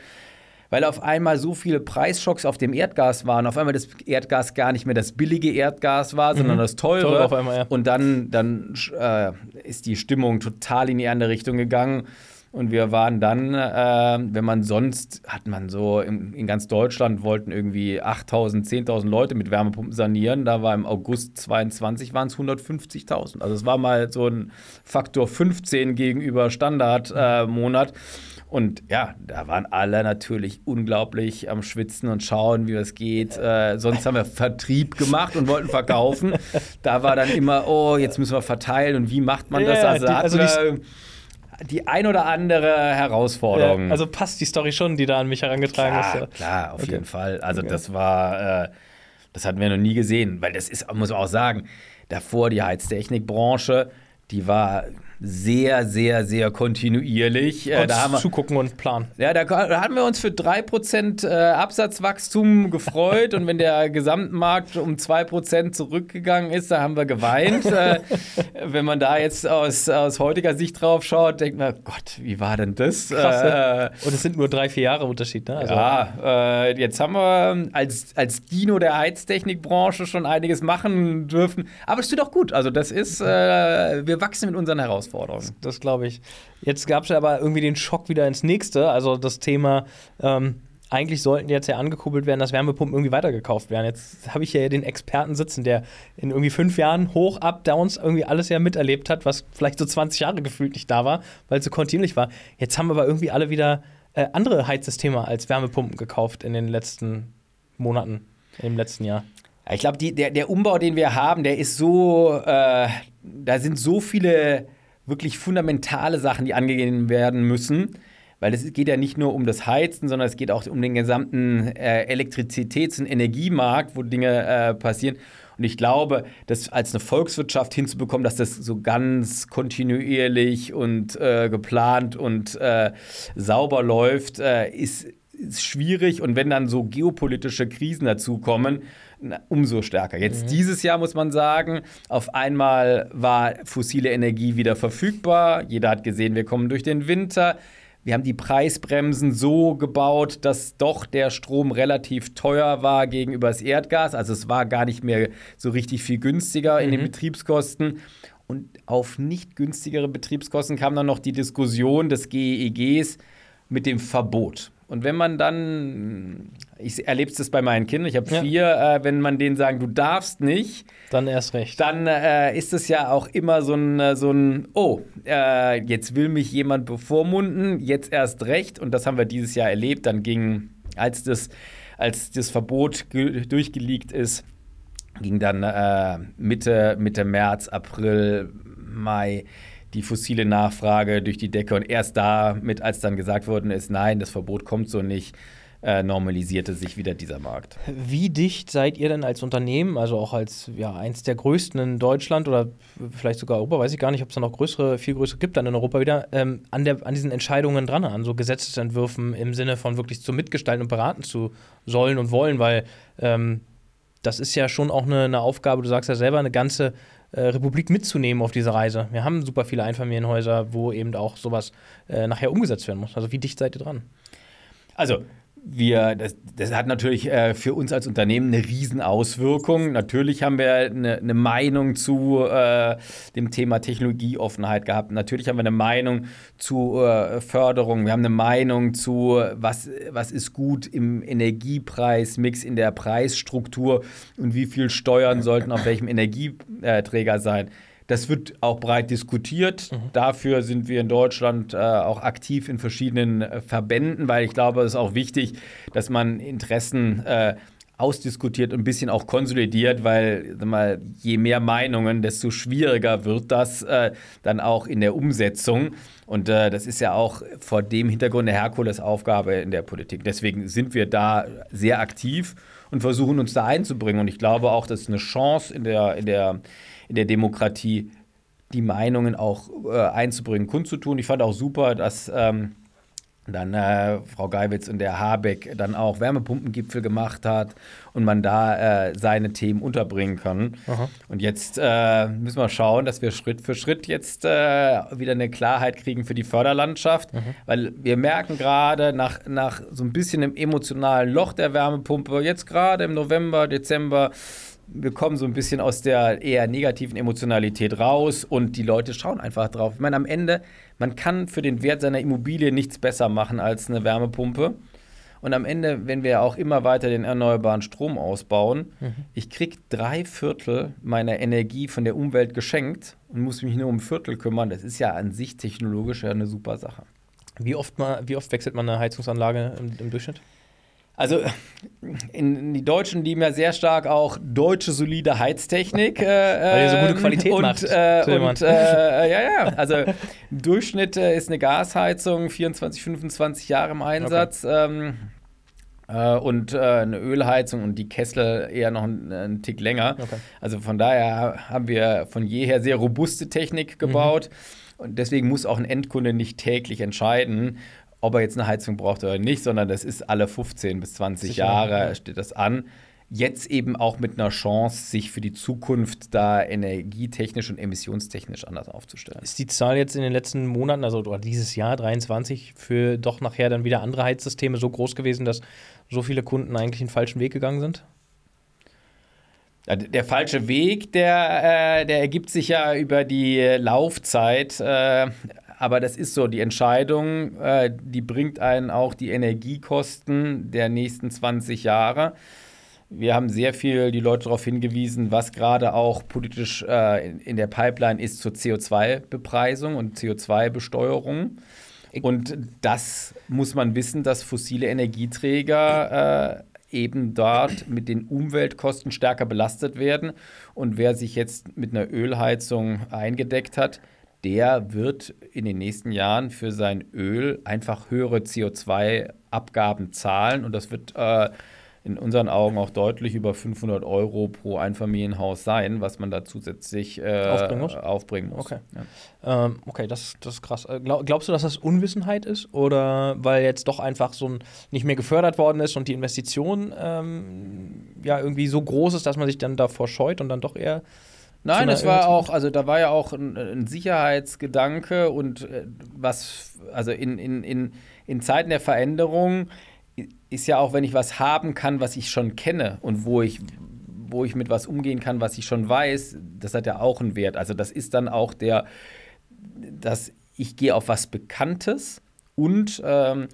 Weil auf einmal so viele Preisschocks auf dem Erdgas waren, auf einmal das Erdgas gar nicht mehr das billige Erdgas war, sondern mhm. das teure. Teure auf einmal, ja. Und dann, dann äh, ist die Stimmung total in die andere Richtung gegangen. Und wir waren dann, äh, wenn man sonst, hat man so in, in ganz Deutschland wollten irgendwie 8000, 10.000 Leute mit Wärmepumpen sanieren. Da war im August 22 waren es 150.000. Also es war mal so ein Faktor 15 gegenüber Standardmonat. Äh, und ja, da waren alle natürlich unglaublich am Schwitzen und schauen, wie es geht. Äh, sonst haben wir Vertrieb gemacht und wollten verkaufen. Da war dann immer, oh, jetzt müssen wir verteilen und wie macht man das? Ja, also, die- also die- die ein oder andere Herausforderung. Ja, also passt die Story schon, die da an mich herangetragen ist. klar, ja. klar, auf Okay. jeden Fall. Also das war, äh, das hatten wir noch nie gesehen, weil das ist, muss man auch sagen, davor die Heiztechnikbranche, die war sehr, sehr, sehr kontinuierlich. Äh, da haben wir, zugucken und planen. ja, da, da hatten wir uns für 3% äh, Absatzwachstum gefreut und wenn der Gesamtmarkt um 2% zurückgegangen ist, da haben wir geweint. äh, wenn man da jetzt aus, aus heutiger Sicht drauf schaut, denkt man, Gott, wie war denn das? Krass, ja. Und es sind nur drei, vier Jahre Unterschied, ne? Also, ja, jetzt haben wir als, als Dino der Heiztechnikbranche schon einiges machen dürfen. Aber es tut auch gut. Also, das ist, wir wachsen mit unseren Herausforderungen. Das glaube ich. Jetzt gab es ja aber irgendwie den Schock wieder ins nächste. Also das Thema, ähm, eigentlich sollten jetzt ja angekurbelt werden, dass Wärmepumpen irgendwie weitergekauft werden. Jetzt habe ich ja den Experten sitzen, der in irgendwie fünf Jahren hoch, up, downs irgendwie alles ja miterlebt hat, was vielleicht so 20 Jahre gefühlt nicht da war, weil es so kontinuierlich war. Jetzt haben aber irgendwie alle wieder äh, andere Heizsysteme als Wärmepumpen gekauft in den letzten Monaten, im letzten Jahr. Ja, Ich glaube, der, der Umbau, den wir haben, der ist so, äh, da sind so viele wirklich fundamentale Sachen, die angegeben werden müssen. Weil es geht ja nicht nur um das Heizen, sondern es geht auch um den gesamten äh, Elektrizitäts- und Energiemarkt, wo Dinge äh, passieren. Und ich glaube, das als eine Volkswirtschaft hinzubekommen, dass das so ganz kontinuierlich und äh, geplant und äh, sauber läuft, äh, ist, ist schwierig. Und wenn dann so geopolitische Krisen dazukommen, umso stärker. Jetzt dieses Jahr muss man sagen, auf einmal war fossile Energie wieder verfügbar. Jeder hat gesehen, wir kommen durch den Winter. Wir haben die Preisbremsen so gebaut, dass doch der Strom relativ teuer war gegenüber das Erdgas. Also es war gar nicht mehr so richtig viel günstiger in den Betriebskosten. Und auf nicht günstigere Betriebskosten kam dann noch die Diskussion des GEGs mit dem Verbot. Und wenn man dann, ich erlebe es bei meinen Kindern, ich habe Ja. vier, äh, wenn man denen sagen, du darfst nicht, Dann erst recht. dann äh, ist es ja auch immer so ein, äh, so ein oh, äh, jetzt will mich jemand bevormunden, jetzt erst recht. Und das haben wir dieses Jahr erlebt. Dann ging, als das, als das Verbot ge- durchgeleakt ist, ging dann äh, Mitte, Mitte März, April, Mai die fossile Nachfrage durch die Decke. Und erst damit, als dann gesagt worden ist, nein, das Verbot kommt so nicht, äh, normalisierte sich wieder dieser Markt. Wie dicht seid ihr denn als Unternehmen, also auch als ja, eins der größten in Deutschland oder vielleicht sogar Europa, weiß ich gar nicht, ob es da noch größere, viel größere gibt dann in Europa wieder, ähm, an, der, an diesen Entscheidungen dran, an so Gesetzesentwürfen im Sinne von wirklich zu mitgestalten und beraten zu sollen und wollen, weil ähm, das ist ja schon auch eine, eine Aufgabe, du sagst ja selber, eine ganze äh, Republik mitzunehmen auf diese Reise. Wir haben super viele Einfamilienhäuser, wo eben auch sowas äh, nachher umgesetzt werden muss. Also wie dicht seid ihr dran? Also, wir, das, das hat natürlich äh, für uns als Unternehmen eine Riesenauswirkung. Natürlich haben wir eine, eine Meinung zu äh, dem Thema Technologieoffenheit gehabt. Natürlich haben wir eine Meinung zu äh, Förderung. Wir haben eine Meinung zu, was, was ist gut im Energiepreismix, in der Preisstruktur und wie viel Steuern sollten auf welchem Energieträger sein. Das wird auch breit diskutiert. Dafür sind wir in Deutschland äh, auch aktiv in verschiedenen äh, Verbänden, weil ich glaube, es ist auch wichtig, dass man Interessen äh, ausdiskutiert und ein bisschen auch konsolidiert, weil mal, je mehr Meinungen, desto schwieriger wird das äh, dann auch in der Umsetzung. Und äh, das ist ja auch vor dem Hintergrund eine Herkulesaufgabe in der Politik. Deswegen sind wir da sehr aktiv und versuchen uns da einzubringen. Und ich glaube auch, das ist eine Chance in der, in der, in der Demokratie, die Meinungen auch äh, einzubringen, kundzutun. Ich fand auch super, dass ähm, dann äh, Frau Geiwitz und der Habeck dann auch Wärmepumpengipfel gemacht hat und man da äh, seine Themen unterbringen kann. Und jetzt äh, müssen wir schauen, dass wir Schritt für Schritt jetzt äh, wieder eine Klarheit kriegen für die Förderlandschaft, weil wir merken gerade nach, nach so ein bisschen im emotionalen Loch der Wärmepumpe, jetzt gerade im November, Dezember, wir kommen so ein bisschen aus der eher negativen Emotionalität raus und die Leute schauen einfach drauf. Ich meine, am Ende, man kann für den Wert seiner Immobilie nichts besser machen als eine Wärmepumpe. Und am Ende, wenn wir auch immer weiter den erneuerbaren Strom ausbauen, mhm. ich kriege drei Viertel meiner Energie von der Umwelt geschenkt und muss mich nur um ein Viertel kümmern. Das ist ja an sich technologisch ja eine super Sache. Wie oft, mal, wie oft wechselt man eine Heizungsanlage im, im Durchschnitt? Also in, die Deutschen lieben ja sehr stark auch deutsche solide Heiztechnik. Äh, Weil ihr so gute Qualität und, macht. Äh, und, äh, ja, ja. Also im Durchschnitt äh, ist eine Gasheizung 24, 25 Jahre im Einsatz. Okay. Ähm, äh, und äh, eine Ölheizung und die Kessel eher noch einen, einen Tick länger. Okay. Also von daher haben wir von jeher sehr robuste Technik gebaut. Mhm. Und deswegen muss auch ein Endkunde nicht täglich entscheiden, ob er jetzt eine Heizung braucht oder nicht, sondern das ist alle 15 bis 20 Sicher, Jahre ja. steht das an. Jetzt eben auch mit einer Chance, sich für die Zukunft da energietechnisch und emissionstechnisch anders aufzustellen. Ist die Zahl jetzt in den letzten Monaten, also oder dieses Jahr 23, für doch nachher dann wieder andere Heizsysteme so groß gewesen, dass so viele Kunden eigentlich den falschen Weg gegangen sind? Der falsche Weg, der, äh, der ergibt sich ja über die Laufzeit. Äh, aber das ist so, die Entscheidung, äh, die bringt einen auch die Energiekosten der nächsten 20 Jahre. Wir haben sehr viel die Leute darauf hingewiesen, was gerade auch politisch äh, in, der Pipeline ist zur CO2-Bepreisung und CO2-Besteuerung. Und das muss man wissen, dass fossile Energieträger äh, eben dort mit den Umweltkosten stärker belastet werden. Und wer sich jetzt mit einer Ölheizung eingedeckt hat, der wird in den nächsten Jahren für sein Öl einfach höhere CO2-Abgaben zahlen. Und das wird äh, in unseren Augen auch deutlich über 500 Euro pro Einfamilienhaus sein, was man da zusätzlich äh, aufbringen muss. Aufbringen muss. Okay, ja. ähm, okay das, das ist krass. Äh, glaub, glaubst du, dass das Unwissenheit ist oder weil jetzt doch einfach so ein nicht mehr gefördert worden ist und die Investition ähm, ja irgendwie so groß ist, dass man sich dann davor scheut und dann doch eher Nein, es war auch, also da war ja auch ein, ein Sicherheitsgedanke und äh, was, also in, in, in, in Zeiten der Veränderung ist ja auch, wenn ich was haben kann, was ich schon kenne und wo ich, wo ich mit was umgehen kann, was ich schon weiß, das hat ja auch einen Wert. Also das ist dann auch der, dass ich gehe auf was Bekanntes und ähm,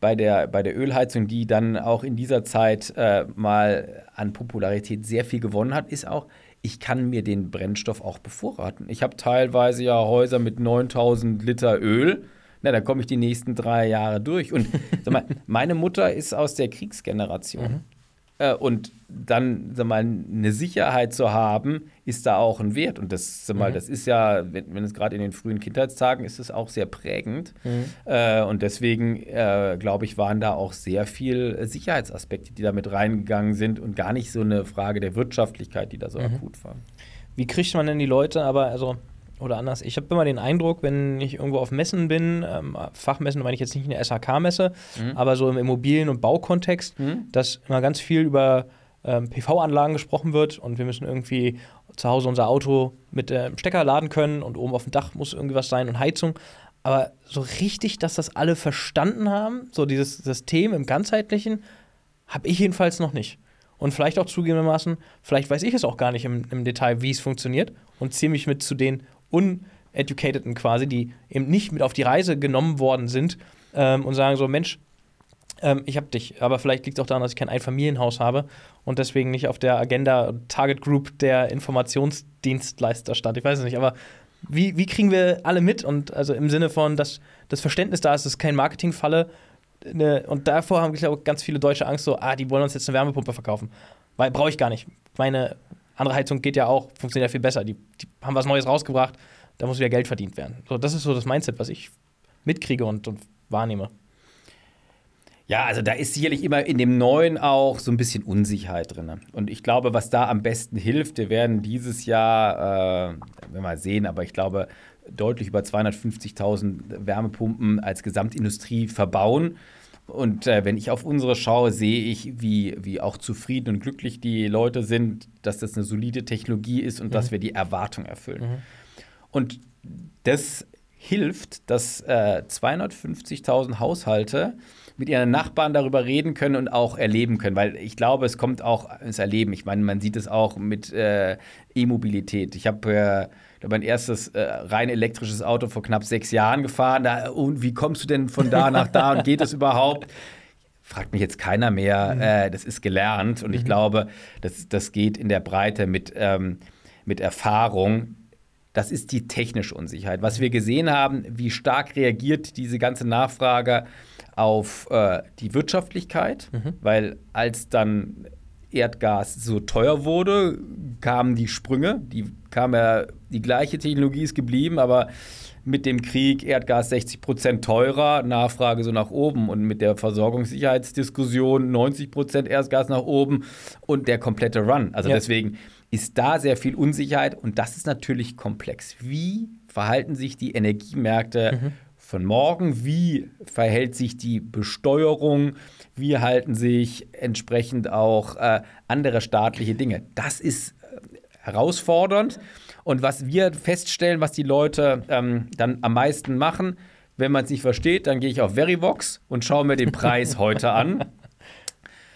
bei der, bei der Ölheizung, die dann auch in dieser Zeit äh, mal an Popularität sehr viel gewonnen hat, ist auch, ich kann mir den Brennstoff auch bevorraten. Ich habe teilweise ja Häuser mit 9000 Liter Öl na, da komme ich die nächsten drei Jahre durch. Und sag mal, meine Mutter ist aus der Kriegsgeneration. Mhm. Äh, und dann sag mal, eine Sicherheit zu haben, ist da auch ein Wert. Und das, sag mal, mhm. das ist ja, wenn, wenn es gerade in den frühen Kindheitstagen ist, es auch sehr prägend. Mhm. Äh, und deswegen, äh, glaube ich, waren da auch sehr viele Sicherheitsaspekte, die da mit reingegangen sind und gar nicht so eine Frage der Wirtschaftlichkeit, die da so mhm. akut war. Wie kriegt man denn die Leute, aber also oder anders. Ich habe immer den Eindruck, wenn ich irgendwo auf Messen bin, ähm, Fachmessen meine ich jetzt nicht eine SHK-Messe, mhm. aber so im Immobilien- und Baukontext, mhm. dass immer ganz viel über ähm, PV-Anlagen gesprochen wird und wir müssen irgendwie zu Hause unser Auto mit dem äh, Stecker laden können und oben auf dem Dach muss irgendwie was sein und Heizung. Aber so richtig, dass das alle verstanden haben, so dieses System im Ganzheitlichen, habe ich jedenfalls noch nicht. Und vielleicht auch zugegebenermaßen, vielleicht weiß ich es auch gar nicht im, im Detail, wie es funktioniert und ziehe mich mit zu den Uneducateden quasi, die eben nicht mit auf die Reise genommen worden sind ähm, und sagen so, Mensch, ähm, ich habe dich, aber vielleicht liegt es auch daran, dass ich kein Einfamilienhaus habe und deswegen nicht auf der Agenda Target Group der Informationsdienstleister stand. Ich weiß es nicht, aber wie, wie kriegen wir alle mit? Und also im Sinne von, dass das Verständnis da ist, ist kein Marketingfalle. Ne, und davor haben, glaube ganz viele Deutsche Angst, so, ah, die wollen uns jetzt eine Wärmepumpe verkaufen. Weil brauche ich gar nicht. Meine andere Heizung geht ja auch, funktioniert ja viel besser. Die, die haben was Neues rausgebracht, da muss wieder Geld verdient werden. So, das ist so das Mindset, was ich mitkriege und, und wahrnehme. Ja, also da ist sicherlich immer in dem Neuen auch so ein bisschen Unsicherheit drin. Und ich glaube, was da am besten hilft, wir werden dieses Jahr, äh, wir mal sehen, aber ich glaube, deutlich über 250.000 Wärmepumpen als Gesamtindustrie verbauen. Und äh, wenn ich auf unsere schaue, sehe ich, wie, wie auch zufrieden und glücklich die Leute sind, dass das eine solide Technologie ist und mhm. dass wir die Erwartung erfüllen. Mhm. Und das hilft, dass äh, 250.000 Haushalte mit ihren Nachbarn darüber reden können und auch erleben können, weil ich glaube, es kommt auch ins Erleben. Ich meine, man sieht es auch mit äh, E-Mobilität. Ich habe äh, habe mein erstes äh, rein elektrisches Auto vor knapp sechs Jahren gefahren. Da, und wie kommst du denn von da nach da und geht das überhaupt? Fragt mich jetzt keiner mehr. Mhm. Äh, das ist gelernt und mhm. ich glaube, das, das geht in der Breite mit, ähm, mit Erfahrung. Das ist die technische Unsicherheit. Was wir gesehen haben, wie stark reagiert diese ganze Nachfrage auf äh, die Wirtschaftlichkeit, mhm. weil als dann Erdgas so teuer wurde, kamen die Sprünge. Die kam ja, die gleiche Technologie ist geblieben, aber mit dem Krieg Erdgas 60 Prozent teurer, Nachfrage so nach oben und mit der Versorgungssicherheitsdiskussion 90 Prozent Erdgas nach oben und der komplette Run. Also ja. deswegen ist da sehr viel Unsicherheit und das ist natürlich komplex. Wie verhalten sich die Energiemärkte mhm. von morgen? Wie verhält sich die Besteuerung? Wie halten sich entsprechend auch äh, andere staatliche Dinge? Das ist äh, herausfordernd. Und was wir feststellen, was die Leute ähm, dann am meisten machen, wenn man es nicht versteht, dann gehe ich auf Verivox und schaue mir den Preis heute an.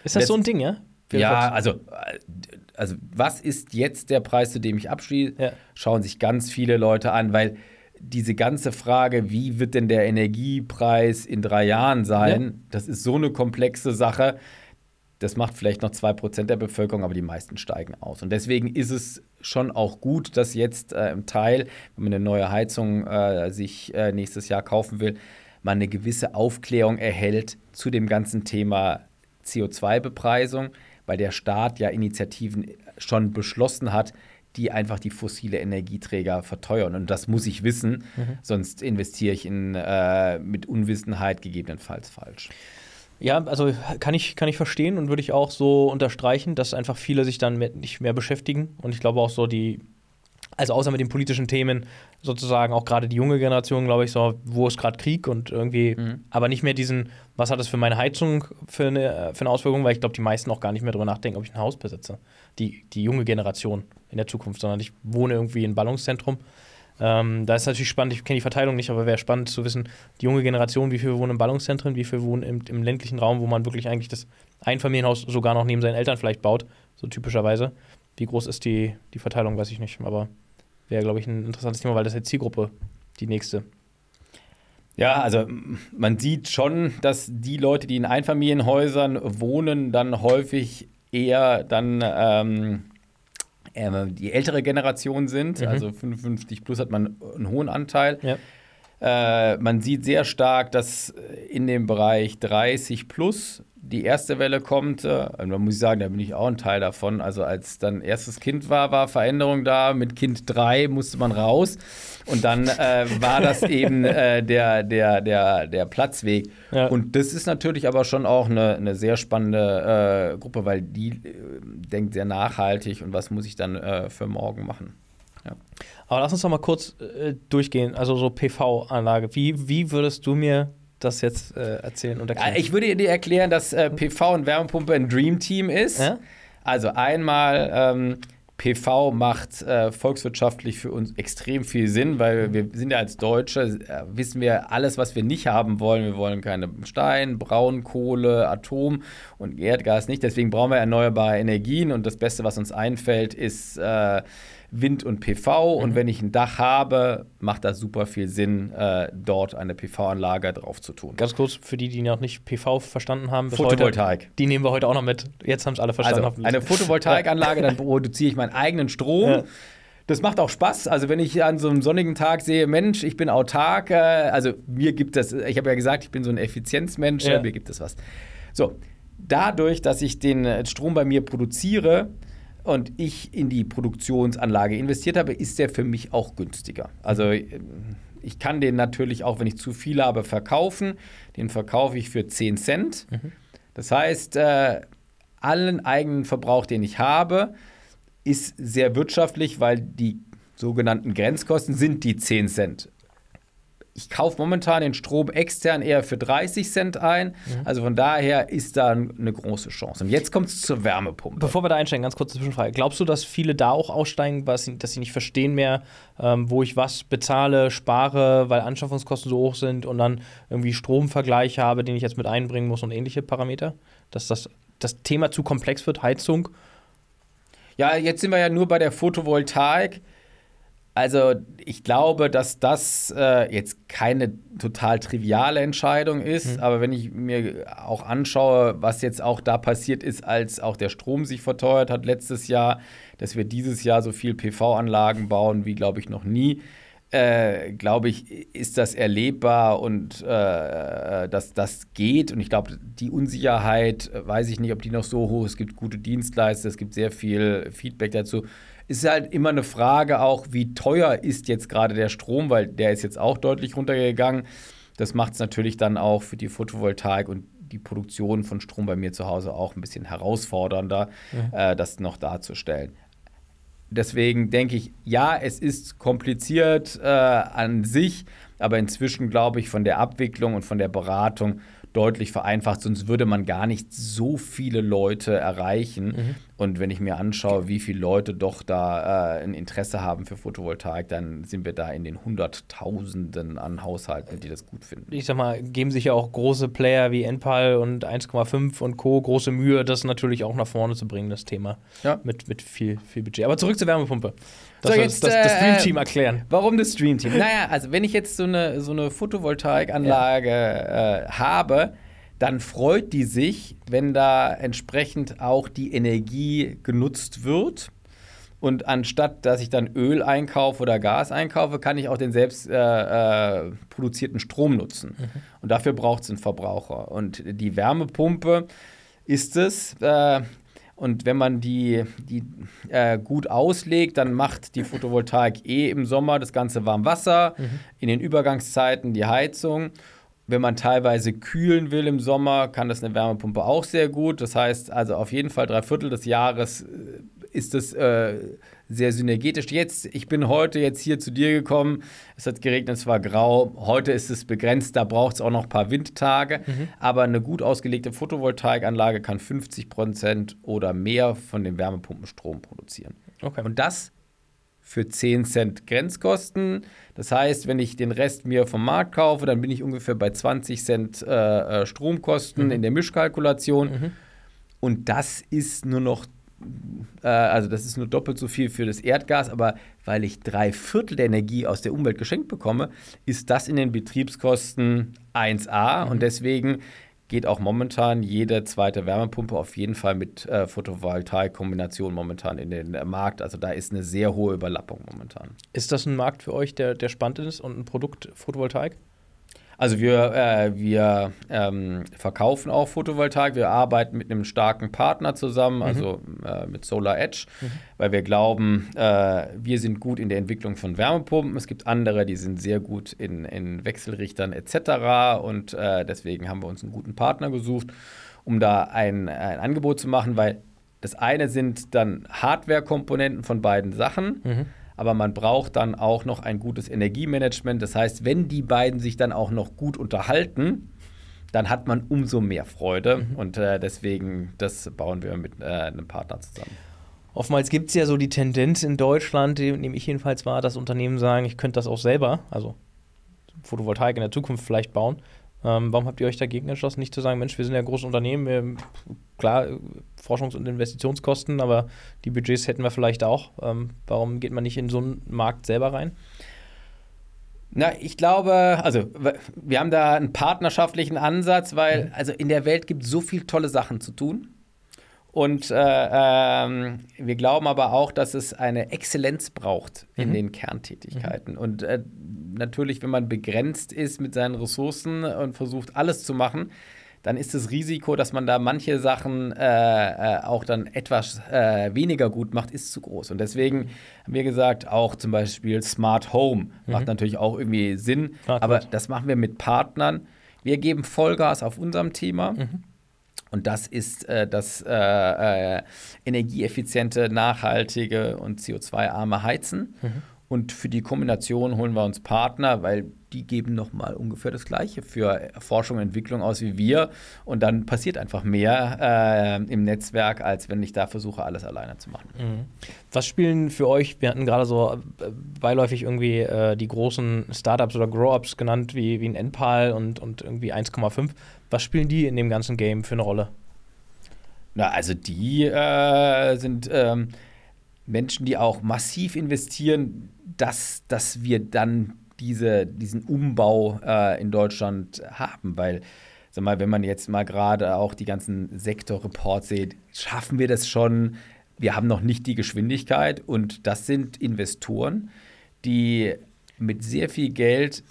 Ist das, das so ein Ding, ja? Verivox? Ja, also, äh, also was ist jetzt der Preis, zu dem ich abschließe? Ja. Schauen sich ganz viele Leute an, weil diese ganze Frage, wie wird denn der Energiepreis in drei Jahren sein, ja. das ist so eine komplexe Sache. Das macht vielleicht noch 2% der Bevölkerung, aber die meisten steigen aus. Und deswegen ist es schon auch gut, dass jetzt äh, im Teil, wenn man eine neue Heizung äh, sich äh, nächstes Jahr kaufen will, man eine gewisse Aufklärung erhält zu dem ganzen Thema CO2-Bepreisung, weil der Staat ja Initiativen schon beschlossen hat, die einfach die fossile Energieträger verteuern. Und das muss ich wissen, mhm. sonst investiere ich in, äh, mit Unwissenheit gegebenenfalls falsch. Ja, also kann ich, kann ich verstehen und würde ich auch so unterstreichen, dass einfach viele sich dann mit nicht mehr beschäftigen. Und ich glaube auch so die, also außer mit den politischen Themen, sozusagen auch gerade die junge Generation, glaube ich, so, wo ist gerade Krieg und irgendwie, mhm. aber nicht mehr diesen, was hat das für meine Heizung für eine, für eine Auswirkung, weil ich glaube, die meisten auch gar nicht mehr darüber nachdenken, ob ich ein Haus besitze. Die, die junge Generation in der Zukunft, sondern ich wohne irgendwie in Ballungszentrum ähm, da ist natürlich spannend, ich kenne die Verteilung nicht, aber wäre spannend zu wissen, die junge Generation, wie viele wohnen in Ballungszentren, wie viele wohnen im, im, ländlichen Raum, wo man wirklich eigentlich das Einfamilienhaus sogar noch neben seinen Eltern vielleicht baut, so typischerweise. Wie groß ist die, die Verteilung, weiß ich nicht, aber wäre, glaube ich, ein interessantes Thema, weil das ist die Zielgruppe, die nächste. Ja, also man sieht schon, dass die Leute, die in Einfamilienhäusern wohnen, dann häufig eher dann ähm, äh, die ältere Generation sind. Mhm. Also 55 plus hat man einen hohen Anteil. Ja. Äh, man sieht sehr stark, dass in dem Bereich 30 plus die erste Welle kommt. Äh, man muss sagen, da bin ich auch ein Teil davon. Also als dann erstes Kind war, war Veränderung da. Mit Kind 3 musste man raus. Und dann äh, war das eben äh, der, der, der, der Platzweg. Ja. Und das ist natürlich aber schon auch eine, eine sehr spannende äh, Gruppe, weil die äh, denkt sehr nachhaltig und was muss ich dann für morgen machen. Ja. Aber lass uns doch mal kurz äh, durchgehen. Also so PV-Anlage. Wie, wie würdest du mir das jetzt äh, erzählen und erklären? Ich würde dir erklären, dass äh, PV und Wärmepumpe ein Dream Team ist. Ja? Also einmal ähm, PV macht äh, volkswirtschaftlich für uns extrem viel Sinn, weil wir sind ja als Deutsche, äh, wissen wir alles, was wir nicht haben wollen. Wir wollen keine Stein, Braunkohle, Atom und Erdgas nicht. Deswegen brauchen wir erneuerbare Energien und das Beste, was uns einfällt, ist äh, Wind und PV. Mhm. Und wenn ich ein Dach habe, macht das super viel Sinn, äh, dort eine PV-Anlage drauf zu tun. Ganz kurz für die, die noch nicht PV verstanden haben. Photovoltaik. Heute, die nehmen wir heute auch noch mit. Jetzt haben es alle verstanden. Also, eine Photovoltaikanlage, dann produziere ich meinen eigenen Strom. Ja. Das macht auch Spaß. Also wenn ich an so einem sonnigen Tag sehe, Mensch, ich bin autark, äh, also mir gibt das, ich habe ja gesagt, ich bin so ein Effizienzmensch, ja. mir gibt das was. So, dadurch, dass ich den Strom bei mir produziere, und ich in die Produktionsanlage investiert habe, ist der für mich auch günstiger. Also äh, ich kann den natürlich auch, wenn ich zu viel habe, verkaufen. Den verkaufe ich für 10 Cent. Mhm. Das heißt, äh, allen eigenen Verbrauch, den ich habe, ist sehr wirtschaftlich, weil die sogenannten Grenzkosten sind die 10 Cent ich kaufe momentan den Strom extern eher für 30 Cent ein. Mhm. Also von daher ist da eine große Chance. Und jetzt kommt es zur Wärmepumpe. Bevor wir da einsteigen, ganz kurze Zwischenfrage. Glaubst du, dass viele da auch aussteigen, dass sie nicht verstehen mehr, ähm, wo ich was bezahle, spare, weil Anschaffungskosten so hoch sind und dann irgendwie Stromvergleich habe, den ich jetzt mit einbringen muss und ähnliche Parameter? Dass das, das Thema zu komplex wird, Heizung? Ja, jetzt sind wir ja nur bei der Photovoltaik Also ich glaube, dass das äh, jetzt keine total triviale Entscheidung ist, mhm. aber wenn ich mir auch anschaue, was jetzt auch da passiert ist, als auch der Strom sich verteuert hat letztes Jahr, dass wir dieses Jahr so viel PV-Anlagen bauen wie, glaube ich, noch nie, äh, glaube ich, ist das erlebbar und äh, dass das geht. Und ich glaube, die Unsicherheit, äh, weiß ich nicht, ob die noch so hoch ist. Es gibt gute Dienstleister, es gibt sehr viel Feedback dazu. Es ist halt immer eine Frage auch, wie teuer ist jetzt gerade der Strom, weil der ist jetzt auch deutlich runtergegangen. Das macht es natürlich dann auch für die Photovoltaik und die Produktion von Strom bei mir zu Hause auch ein bisschen herausfordernder, mhm. äh, das noch darzustellen. Deswegen denke ich, ja, es ist kompliziert äh, an sich, aber inzwischen glaube ich von der Abwicklung und von der Beratung deutlich vereinfacht, sonst würde man gar nicht so viele Leute erreichen. Mhm. Und wenn ich mir anschaue, wie viele Leute doch da äh, ein Interesse haben für Photovoltaik, dann sind wir da in den Hunderttausenden an Haushalten, die das gut finden. Ich sag mal, geben sich ja auch große Player wie Enpal und 1,5 und Co. große Mühe, das natürlich auch nach vorne zu bringen, das Thema. Ja. Mit, mit viel, viel Budget. Aber zurück zur Wärmepumpe. Das, so, jetzt, das, das, das Stream Team erklären. Warum das Stream Team? naja, also wenn ich jetzt so eine, so eine Photovoltaikanlage ja. äh, habe, dann freut die sich, wenn da entsprechend auch die Energie genutzt wird. Und anstatt, dass ich dann Öl einkaufe oder Gas einkaufe, kann ich auch den selbst äh, äh, produzierten Strom nutzen. Mhm. Und dafür braucht es einen Verbraucher. Und die Wärmepumpe ist es, äh, und wenn man die, die äh, gut auslegt, dann macht die Photovoltaik eh im Sommer das ganze Warmwasser, mhm. in den Übergangszeiten die Heizung. Wenn man teilweise kühlen will im Sommer, kann das eine Wärmepumpe auch sehr gut. Das heißt also auf jeden Fall drei Viertel des Jahres äh, ist es äh, sehr synergetisch. Jetzt, ich bin heute jetzt hier zu dir gekommen. Es hat geregnet, es war grau. Heute ist es begrenzt, da braucht es auch noch ein paar Windtage. Mhm. Aber eine gut ausgelegte Photovoltaikanlage kann 50 Prozent oder mehr von dem Wärmepumpenstrom produzieren. Okay. Und das für 10 Cent Grenzkosten. Das heißt, wenn ich den Rest mir vom Markt kaufe, dann bin ich ungefähr bei 20 Cent äh, äh, Stromkosten mhm. in der Mischkalkulation. Mhm. Und das ist nur noch äh, also das ist nur doppelt so viel für das Erdgas, aber weil ich drei Viertel der Energie aus der Umwelt geschenkt bekomme, ist das in den Betriebskosten 1A mhm. und deswegen geht auch momentan jede zweite Wärmepumpe auf jeden Fall mit äh, Photovoltaik-Kombination momentan in den äh, Markt. Also da ist eine sehr hohe Überlappung momentan. Ist das ein Markt für euch, der, der spannend ist und ein Produkt Photovoltaik? Also wir, äh, wir ähm, verkaufen auch Photovoltaik. Wir arbeiten mit einem starken Partner zusammen, mhm. also äh, mit Solar Edge, mhm. weil wir glauben, äh, wir sind gut in der Entwicklung von Wärmepumpen. Es gibt andere, die sind sehr gut in, in Wechselrichtern etc. Und äh, deswegen haben wir uns einen guten Partner gesucht, um da ein, ein Angebot zu machen, weil das eine sind dann Hardware-Komponenten von beiden Sachen. Mhm aber man braucht dann auch noch ein gutes Energiemanagement. Das heißt, wenn die beiden sich dann auch noch gut unterhalten, dann hat man umso mehr Freude. Mhm. Und äh, deswegen, das bauen wir mit äh, einem Partner zusammen. Oftmals gibt es ja so die Tendenz in Deutschland, die nehme ich jedenfalls wahr, dass Unternehmen sagen, ich könnte das auch selber, also Photovoltaik in der Zukunft vielleicht bauen. Ähm, warum habt ihr euch dagegen entschlossen, nicht zu sagen, Mensch, wir sind ja ein großes Unternehmen, wir, klar, Forschungs- und Investitionskosten, aber die Budgets hätten wir vielleicht auch. Ähm, warum geht man nicht in so einen Markt selber rein? Na, ich glaube, also wir haben da einen partnerschaftlichen Ansatz, weil mhm. also in der Welt gibt es so viele tolle Sachen zu tun. Und äh, ähm, wir glauben aber auch, dass es eine Exzellenz braucht in mhm. den Kerntätigkeiten. Mhm. Und äh, natürlich, wenn man begrenzt ist mit seinen Ressourcen und versucht, alles zu machen, dann ist das Risiko, dass man da manche Sachen äh, äh auch dann etwas äh, weniger gut macht, ist zu groß. Und deswegen haben wir gesagt, auch zum Beispiel Smart Home mhm. macht natürlich auch irgendwie Sinn, Smart aber das machen wir mit Partnern. Wir geben Vollgas auf unserem Thema. Mhm. Und das ist äh, das äh, äh, energieeffiziente, nachhaltige und CO2-arme Heizen. Mhm. Und für die Kombination holen wir uns Partner, weil die geben nochmal ungefähr das Gleiche für Forschung und Entwicklung aus wie wir. Und dann passiert einfach mehr äh, im Netzwerk, als wenn ich da versuche, alles alleine zu machen. Mhm. Was spielen für euch, wir hatten gerade so äh, beiläufig irgendwie äh, die großen Startups oder Grow-Ups genannt, wie, wie ein Enpal und, und irgendwie 1,5. Was spielen die in dem ganzen Game für eine Rolle? Na, also die äh, sind ähm, Menschen, die auch massiv investieren, dass, dass wir dann diese, diesen Umbau äh, in Deutschland haben, weil sag mal, wenn man jetzt mal gerade auch die ganzen Sektorreports sieht, schaffen wir das schon. Wir haben noch nicht die Geschwindigkeit und das sind Investoren, die mit sehr viel Geld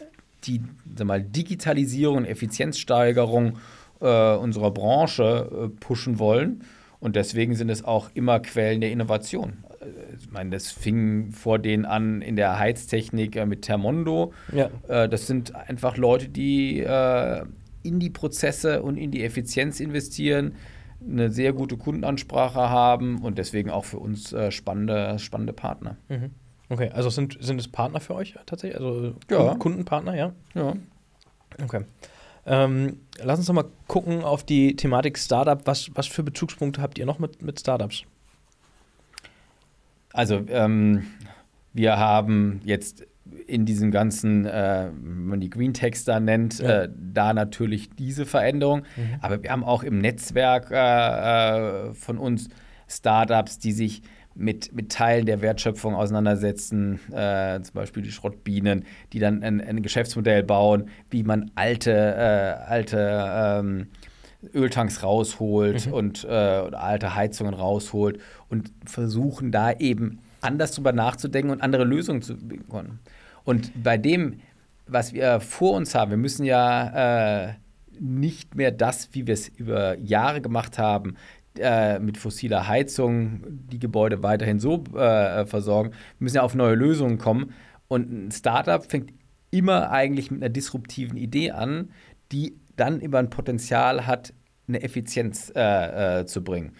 die sag mal, Digitalisierung und Effizienzsteigerung äh, unserer Branche äh, pushen wollen. Und deswegen sind es auch immer Quellen der Innovation. Äh, ich meine, das fing vor denen an in der Heiztechnik äh, mit Thermondo. Ja. Äh, das sind einfach Leute, die äh, in die Prozesse und in die Effizienz investieren, eine sehr gute Kundenansprache haben und deswegen auch für uns spannende, spannende Partner. Mhm. Okay, also sind, sind es Partner für euch tatsächlich? Also ja. Kundenpartner, ja? Ja. Okay. Ähm, lass uns doch mal gucken auf die Thematik Startup. Was, was für Bezugspunkte habt ihr noch mit, mit Startups? Also, ähm, wir haben jetzt in diesem ganzen, äh, wenn man die Green Text da nennt, ja. äh, da natürlich diese Veränderung. Mhm. Aber wir haben auch im Netzwerk äh, äh von uns Startups, die sich mit, mit Teilen der Wertschöpfung auseinandersetzen, äh, zum Beispiel die Schrottbienen, die dann ein, ein Geschäftsmodell bauen, wie man alte, äh, alte ähm, Öltanks rausholt mhm. und äh, alte Heizungen rausholt und versuchen da eben anders drüber nachzudenken und andere Lösungen zu bekommen. Und bei dem, was wir vor uns haben, wir müssen ja äh, nicht mehr das, wie wir es über Jahre gemacht haben, äh, mit fossiler Heizung die Gebäude weiterhin so äh, versorgen. Wir müssen ja auf neue Lösungen kommen. Und ein Startup fängt immer eigentlich mit einer disruptiven Idee an, die dann immer ein Potenzial hat, eine Effizienz äh, äh zu bringen.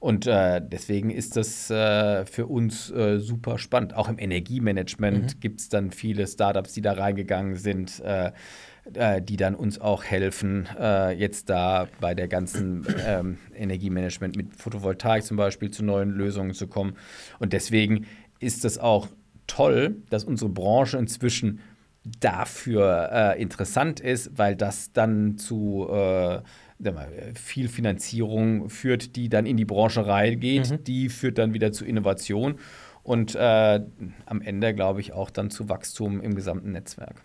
Und äh, deswegen ist das äh, für uns äh, super spannend. Auch im Energiemanagement mhm. gibt es dann viele Startups, die da reingegangen sind. Äh, die dann uns auch helfen, äh, jetzt da bei der ganzen ähm, Energiemanagement mit Photovoltaik zum Beispiel zu neuen Lösungen zu kommen. Und deswegen ist es auch toll, dass unsere Branche inzwischen dafür äh, interessant ist, weil das dann zu äh, viel Finanzierung führt, die dann in die Branche reingeht, mhm. die führt dann wieder zu Innovation und äh, am Ende, glaube ich, auch dann zu Wachstum im gesamten Netzwerk.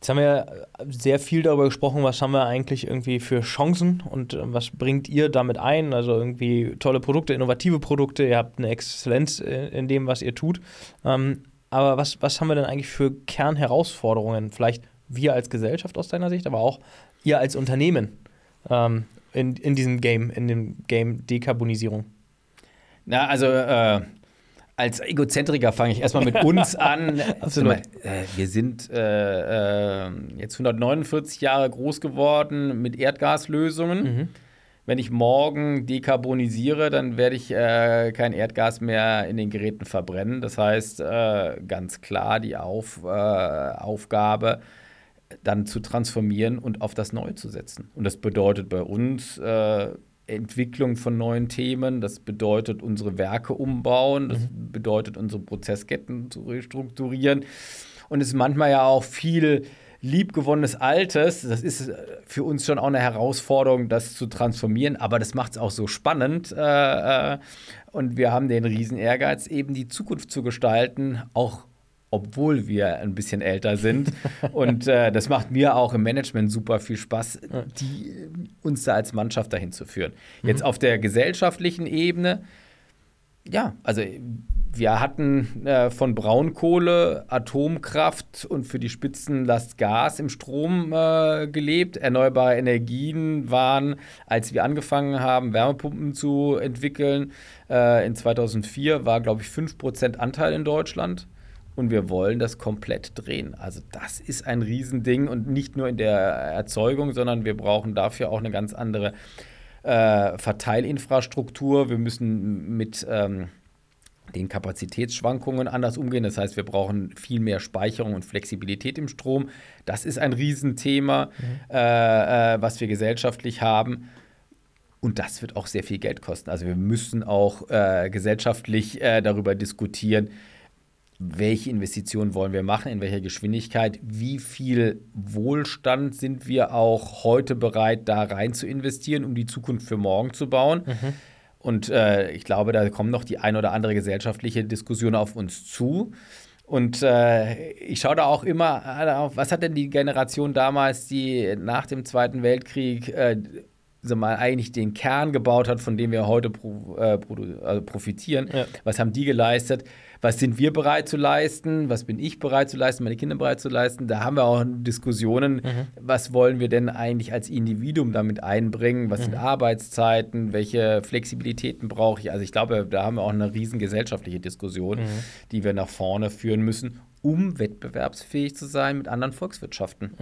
Jetzt haben wir sehr viel darüber gesprochen, was haben wir eigentlich irgendwie für Chancen und äh, was bringt ihr damit ein? Also irgendwie tolle Produkte, innovative Produkte, ihr habt eine Exzellenz äh, in dem, was ihr tut. Ähm, aber was, was haben wir denn eigentlich für Kernherausforderungen? Vielleicht wir als Gesellschaft aus deiner Sicht, aber auch ihr als Unternehmen ähm, in, in diesem Game, in dem Game Dekarbonisierung? Na, also äh, als Egozentriker fange ich erstmal mit uns an. Absolut. Äh, wir sind äh, äh, jetzt 149 Jahre groß geworden mit Erdgaslösungen. Mhm. Wenn ich morgen dekarbonisiere, dann werde ich äh, kein Erdgas mehr in den Geräten verbrennen. Das heißt, äh, ganz klar die Auf, äh, Aufgabe, dann zu transformieren und auf das Neue zu setzen. Und das bedeutet bei uns Entwicklung von neuen Themen, das bedeutet unsere Werke umbauen, das mhm. bedeutet unsere Prozessketten zu restrukturieren und es ist manchmal ja auch viel liebgewonnenes Altes. Das ist äh, für uns schon auch eine Herausforderung, das zu transformieren, aber das macht es auch so spannend. Äh, äh, und wir haben den riesen Ehrgeiz, eben die Zukunft zu gestalten, auch obwohl wir ein bisschen älter sind. Und äh, das macht mir auch im Management super viel Spaß, die, uns da als Mannschaft dahin zu führen. Mhm. Jetzt auf der gesellschaftlichen Ebene, ja, also wir hatten äh, von Braunkohle, Atomkraft und für die Spitzenlast Gas im Strom äh, gelebt. Erneuerbare Energien waren, als wir angefangen haben, Wärmepumpen zu entwickeln, äh, in 2004 war, glaube ich, 5% Anteil in Deutschland und wir wollen das komplett drehen. Also das ist ein Riesending und nicht nur in der Erzeugung, sondern wir brauchen dafür auch eine ganz andere äh, Verteilinfrastruktur. Wir müssen mit ähm, den Kapazitätsschwankungen anders umgehen. Das heißt, wir brauchen viel mehr Speicherung und Flexibilität im Strom. Das ist ein Riesenthema, mhm. äh, äh, was wir gesellschaftlich haben. Und das wird auch sehr viel Geld kosten. Also wir müssen auch äh, gesellschaftlich äh, darüber diskutieren, welche Investitionen wollen wir machen, in welcher Geschwindigkeit, wie viel Wohlstand sind wir auch heute bereit, da rein zu investieren, um die Zukunft für morgen zu bauen. Mhm. Und äh, ich glaube, da kommt noch die ein oder andere gesellschaftliche Diskussion auf uns zu. Und äh, ich schaue da auch immer auf, was hat denn die Generation damals, die nach dem Zweiten Weltkrieg äh, so mal eigentlich den Kern gebaut hat, von dem wir heute pro, äh, also profitieren. Ja. Was haben die geleistet? Was sind wir bereit zu leisten? Was bin ich bereit zu leisten? Meine Kinder bereit zu leisten? Da haben wir auch Diskussionen. Mhm. Was wollen wir denn eigentlich als Individuum damit einbringen? Was mhm. sind Arbeitszeiten? Welche Flexibilitäten brauche ich? Also ich glaube, da haben wir auch eine riesen gesellschaftliche Diskussion, mhm. die wir nach vorne führen müssen, um wettbewerbsfähig zu sein mit anderen Volkswirtschaften.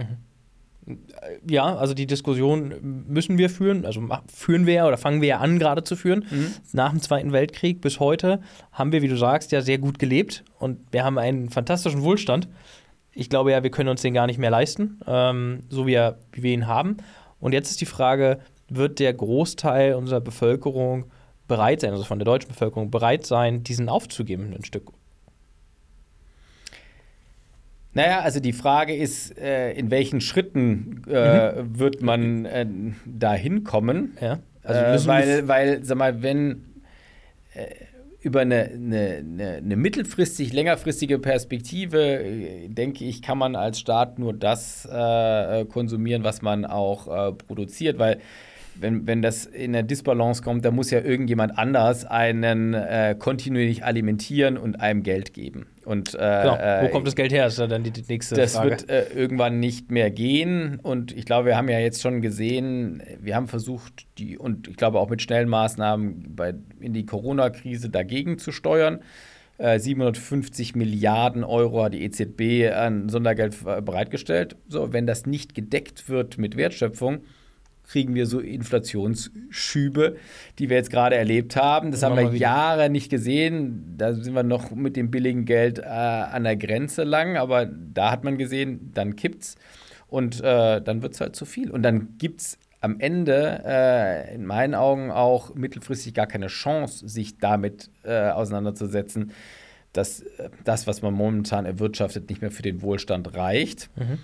Mhm ja, also die Diskussion müssen wir führen, also führen wir ja oder fangen wir ja an gerade zu führen. Mhm. Nach dem Zweiten Weltkrieg bis heute haben wir, wie du sagst, ja sehr gut gelebt und wir haben einen fantastischen Wohlstand. Ich glaube ja, wir können uns den gar nicht mehr leisten, ähm, so wie, er, wie wir ihn haben. Und jetzt ist die Frage, wird der Großteil unserer Bevölkerung bereit sein, also von der deutschen Bevölkerung bereit sein, diesen aufzugeben ein Stück? Naja, also die Frage ist, äh, in welchen Schritten äh, mhm. wird man äh, da hinkommen? Ja. Also äh, weil, weil, sag mal, wenn äh, über eine, eine, eine, mittelfristig, längerfristige Perspektive, äh, denke ich, kann man als Staat nur das konsumieren, was man auch produziert, weil wenn, wenn das in eine Disbalance kommt, dann muss ja irgendjemand anders einen äh, kontinuierlich alimentieren und einem Geld geben. Und, äh, genau. Wo äh, kommt das Geld her? Ist dann die, die nächste das Frage. Das wird äh, irgendwann nicht mehr gehen. Und ich glaube, wir haben ja jetzt schon gesehen, wir haben versucht, die, und ich glaube auch mit schnellen Maßnahmen bei, in die Corona-Krise dagegen zu steuern. 750 äh, Milliarden Euro hat die EZB an Sondergeld bereitgestellt. So, wenn das nicht gedeckt wird mit Wertschöpfung, kriegen wir so Inflationsschübe, die wir jetzt gerade erlebt haben. Das, haben wir Jahre nicht gesehen. Da sind wir noch mit dem billigen Geld äh, an der Grenze lang, aber da hat man gesehen, dann kippt's und äh, dann wird es halt zu viel. Und dann gibt es am Ende äh, in meinen Augen auch mittelfristig gar keine Chance, sich damit äh, auseinanderzusetzen, dass äh, das, was man momentan erwirtschaftet, nicht mehr für den Wohlstand reicht. Mhm.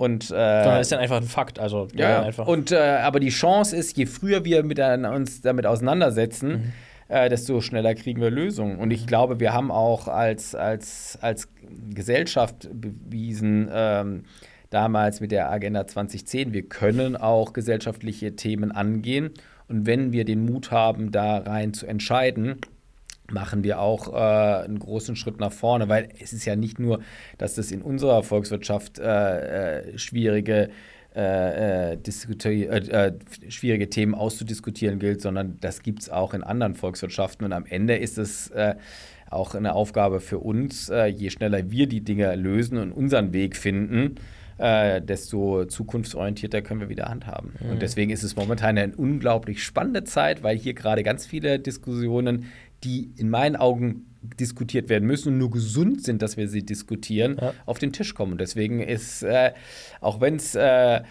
Und, äh, Sondern ist dann einfach ein Fakt. Also, ja, einfach. Und, äh, aber die Chance ist, je früher wir mit, uns damit auseinandersetzen, mhm. äh, desto schneller kriegen wir Lösungen. Und ich glaube, wir haben auch als, als, als Gesellschaft bewiesen, ähm, damals mit der Agenda 2010, wir können auch gesellschaftliche Themen angehen. Und wenn wir den Mut haben, da rein zu entscheiden, machen wir auch äh, einen großen Schritt nach vorne, weil es ist ja nicht nur, dass das in unserer Volkswirtschaft äh, äh schwierige äh, äh, äh, schwierige Themen auszudiskutieren gilt, sondern das gibt es auch in anderen Volkswirtschaften. Und am Ende ist es auch eine Aufgabe für uns, je schneller wir die Dinge lösen und unseren Weg finden, äh, desto zukunftsorientierter können wir wieder handhaben. Mhm. Und deswegen ist es momentan eine unglaublich spannende Zeit, weil hier gerade ganz viele Diskussionen die in meinen Augen diskutiert werden müssen und nur gesund sind, dass wir sie diskutieren, ja. auf den Tisch kommen. Und deswegen ist, äh, auch wenn es äh,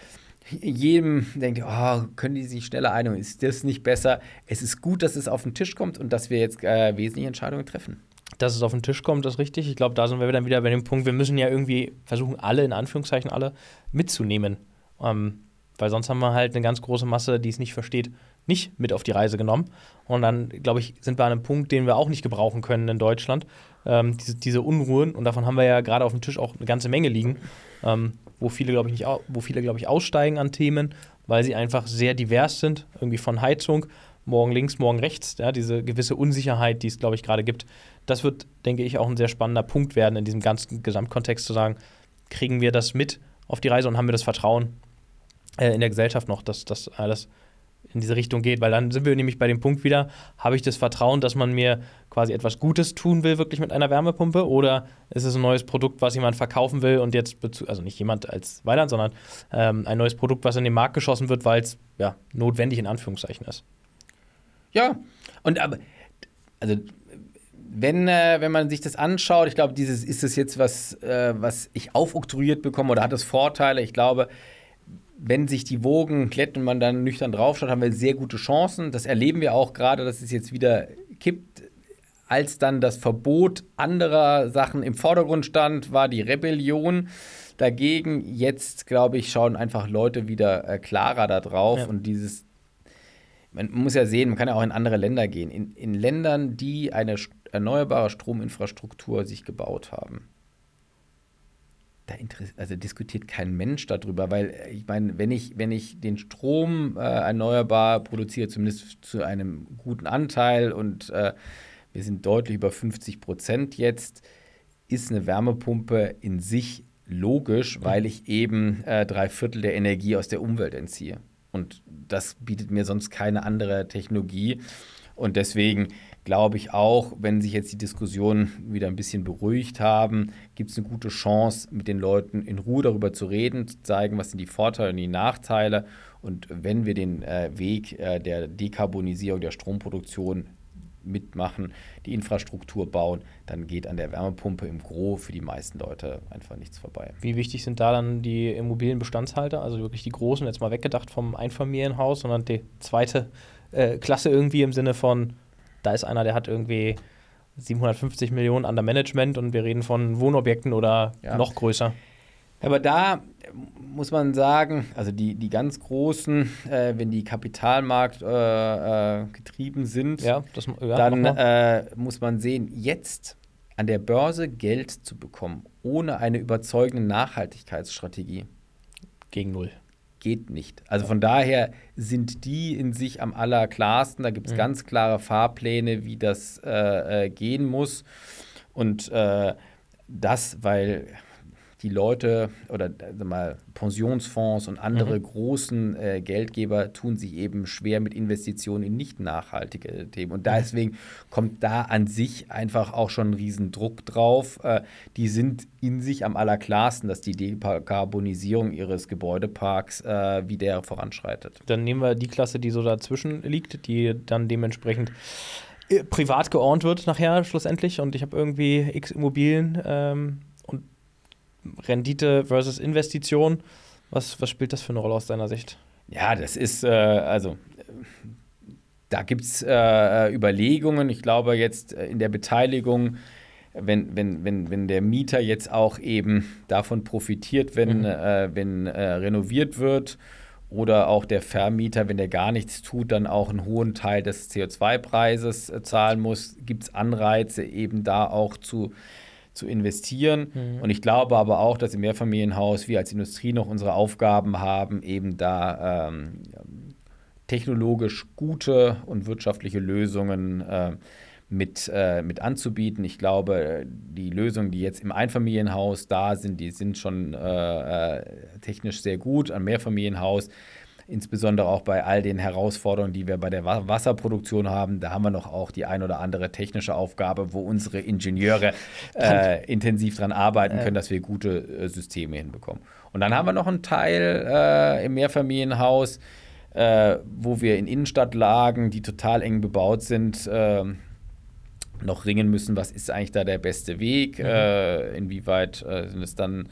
jedem denkt, oh, können die sich schneller einigen, ist das nicht besser? Es ist gut, dass es auf den Tisch kommt und dass wir jetzt äh, wesentliche Entscheidungen treffen. Dass es auf den Tisch kommt, ist richtig. Ich glaube, da sind wir dann wieder bei dem Punkt, wir müssen ja irgendwie versuchen, alle, in Anführungszeichen alle, mitzunehmen. Ähm, weil sonst haben wir halt eine ganz große Masse, die es nicht versteht, nicht mit auf die Reise genommen. Und dann, glaube ich, sind wir an einem Punkt, den wir auch nicht gebrauchen können in Deutschland. Ähm, diese, diese, Unruhen, und davon haben wir ja gerade auf dem Tisch auch eine ganze Menge liegen, ähm, wo viele, glaube ich, nicht, ich, aussteigen an Themen, weil sie einfach sehr divers sind, irgendwie von Heizung, morgen links, morgen rechts, ja, diese gewisse Unsicherheit, die es, glaube ich, gerade gibt. Das wird, denke ich, auch ein sehr spannender Punkt werden, in diesem ganzen Gesamtkontext zu sagen, kriegen wir das mit auf die Reise und haben wir das Vertrauen äh, in der Gesellschaft noch, dass das alles in diese Richtung geht, weil dann sind wir nämlich bei dem Punkt wieder, habe ich das Vertrauen, dass man mir quasi etwas Gutes tun will, wirklich mit einer Wärmepumpe, oder ist es ein neues Produkt, was jemand verkaufen will und jetzt, also nicht jemand als Weiland, sondern ähm, ein neues Produkt, was in den Markt geschossen wird, weil es ja, notwendig in Anführungszeichen ist. Ja, und aber, also wenn, äh, wenn man sich das anschaut, ich glaube, dieses ist es jetzt was, äh, was ich aufoktroyiert bekomme oder hat es Vorteile? Ich glaube, wenn sich die Wogen glätten und man dann nüchtern draufschaut, haben wir sehr gute Chancen. Das erleben wir auch gerade, dass es jetzt wieder kippt. Als dann das Verbot anderer Sachen im Vordergrund stand, war die Rebellion dagegen. Jetzt, glaube ich, schauen einfach Leute wieder äh, klarer da drauf. Ja. Und dieses, man muss ja sehen, man kann ja auch in andere Länder gehen. In, in Ländern, die eine erneuerbare Strominfrastruktur sich gebaut haben, da also diskutiert kein Mensch darüber, weil äh, ich meine, wenn ich, wenn ich den Strom äh, erneuerbar produziere, zumindest zu einem guten Anteil und äh, wir sind deutlich über 50 Prozent jetzt, ist eine Wärmepumpe in sich logisch, weil ich eben äh, drei Viertel der Energie aus der Umwelt entziehe. Und das bietet mir sonst keine andere Technologie. Und deswegen glaube ich auch, wenn sich jetzt die Diskussionen wieder ein bisschen beruhigt haben, gibt es eine gute Chance, mit den Leuten in Ruhe darüber zu reden, zu zeigen, was sind die Vorteile und die Nachteile. Und wenn wir den äh, Weg äh, der Dekarbonisierung der Stromproduktion mitmachen, die Infrastruktur bauen, dann geht an der Wärmepumpe im Gros für die meisten Leute einfach nichts vorbei. Wie wichtig sind da dann die Immobilienbestandshalter, also wirklich die großen, jetzt mal weggedacht vom Einfamilienhaus, sondern die zweite äh, Klasse irgendwie im Sinne von, da ist einer, der hat irgendwie 750 Millionen an der Management und wir reden von Wohnobjekten oder ja. noch größer. Aber da muss man sagen, also die, die ganz großen, äh, wenn die Kapitalmarkt äh, äh, getrieben sind, ja, das, ja, dann äh, muss man sehen, jetzt an der Börse Geld zu bekommen, ohne eine überzeugende Nachhaltigkeitsstrategie. Gegen Null. Geht nicht. Also von daher sind die in sich am allerklarsten. Da gibt es mhm. ganz klare Fahrpläne, wie das äh, äh, gehen muss. Und das, weil die Leute oder mal Pensionsfonds und andere mhm. großen äh, Geldgeber tun sich eben schwer mit Investitionen in nicht nachhaltige Themen. Und mhm. deswegen kommt da an sich einfach auch schon ein Riesendruck drauf. Äh, die sind in sich am allerklarsten, dass die Dekarbonisierung ihres Gebäudeparks äh, wieder voranschreitet. Dann nehmen wir die Klasse, die so dazwischen liegt, die dann dementsprechend äh, privat geordnet wird nachher schlussendlich und ich habe irgendwie x Immobilien ähm, Rendite versus Investition. Was, was spielt das für eine Rolle aus deiner Sicht? Ja, das ist, äh, also da gibt es äh, Überlegungen. Ich glaube, jetzt äh, in der Beteiligung, wenn, wenn, wenn, wenn der Mieter jetzt auch eben davon profitiert, wenn, mhm. äh, wenn äh, renoviert wird, oder auch der Vermieter, wenn der gar nichts tut, dann auch einen hohen Teil des CO2-Preises äh, zahlen muss, gibt es Anreize, eben da auch zu zu investieren. Mhm. Und ich glaube aber auch, dass im Mehrfamilienhaus wir als Industrie noch unsere Aufgaben haben, eben da ähm, technologisch gute und wirtschaftliche Lösungen äh, mit, äh, mit anzubieten. Ich glaube, die Lösungen, die jetzt im Einfamilienhaus da sind, die sind schon äh, äh technisch sehr gut. Ein Mehrfamilienhaus insbesondere auch bei all den Herausforderungen, die wir bei der Wasserproduktion haben. Da haben wir noch auch die ein oder andere technische Aufgabe, wo unsere Ingenieure äh, intensiv daran arbeiten können, dass wir gute äh, Systeme hinbekommen. Und dann haben wir noch einen Teil äh, im Mehrfamilienhaus, äh, wo wir in Innenstadtlagen, die total eng bebaut sind, ähm, noch ringen müssen, was ist eigentlich da der beste Weg, mhm. Äh, inwieweit äh, sind es dann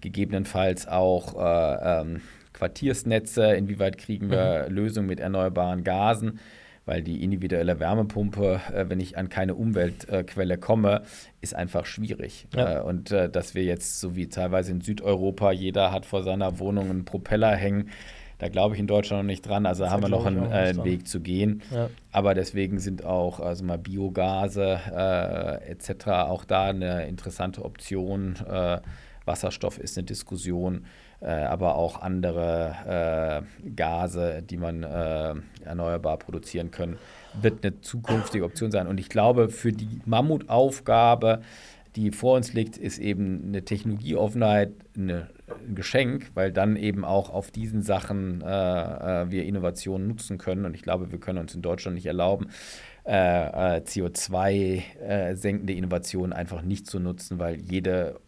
gegebenenfalls auch ähm, Quartiersnetze, inwieweit kriegen wir mhm. Lösungen mit erneuerbaren Gasen, weil die individuelle Wärmepumpe, äh, wenn ich an keine Umweltquelle komme, ist einfach schwierig. Ja. Äh, und äh, dass wir jetzt, so wie teilweise in Südeuropa, jeder hat vor seiner Wohnung einen Propeller hängen, da glaube ich in Deutschland noch nicht dran. Also das haben wir noch einen, einen Weg zu gehen. Ja. Aber deswegen sind auch also mal Biogase äh, etc. auch da eine interessante Option. Äh, Wasserstoff ist eine Diskussion. Äh, aber auch andere äh, Gase, die man äh, erneuerbar produzieren können, wird eine zukünftige Option sein. Und ich glaube, für die Mammutaufgabe, die vor uns liegt, ist eben eine Technologieoffenheit eine, ein Geschenk, weil dann eben auch auf diesen Sachen äh, wir Innovationen nutzen können. Und ich glaube, wir können uns in Deutschland nicht erlauben, äh, CO2-senkende Innovationen einfach nicht zu nutzen, weil jede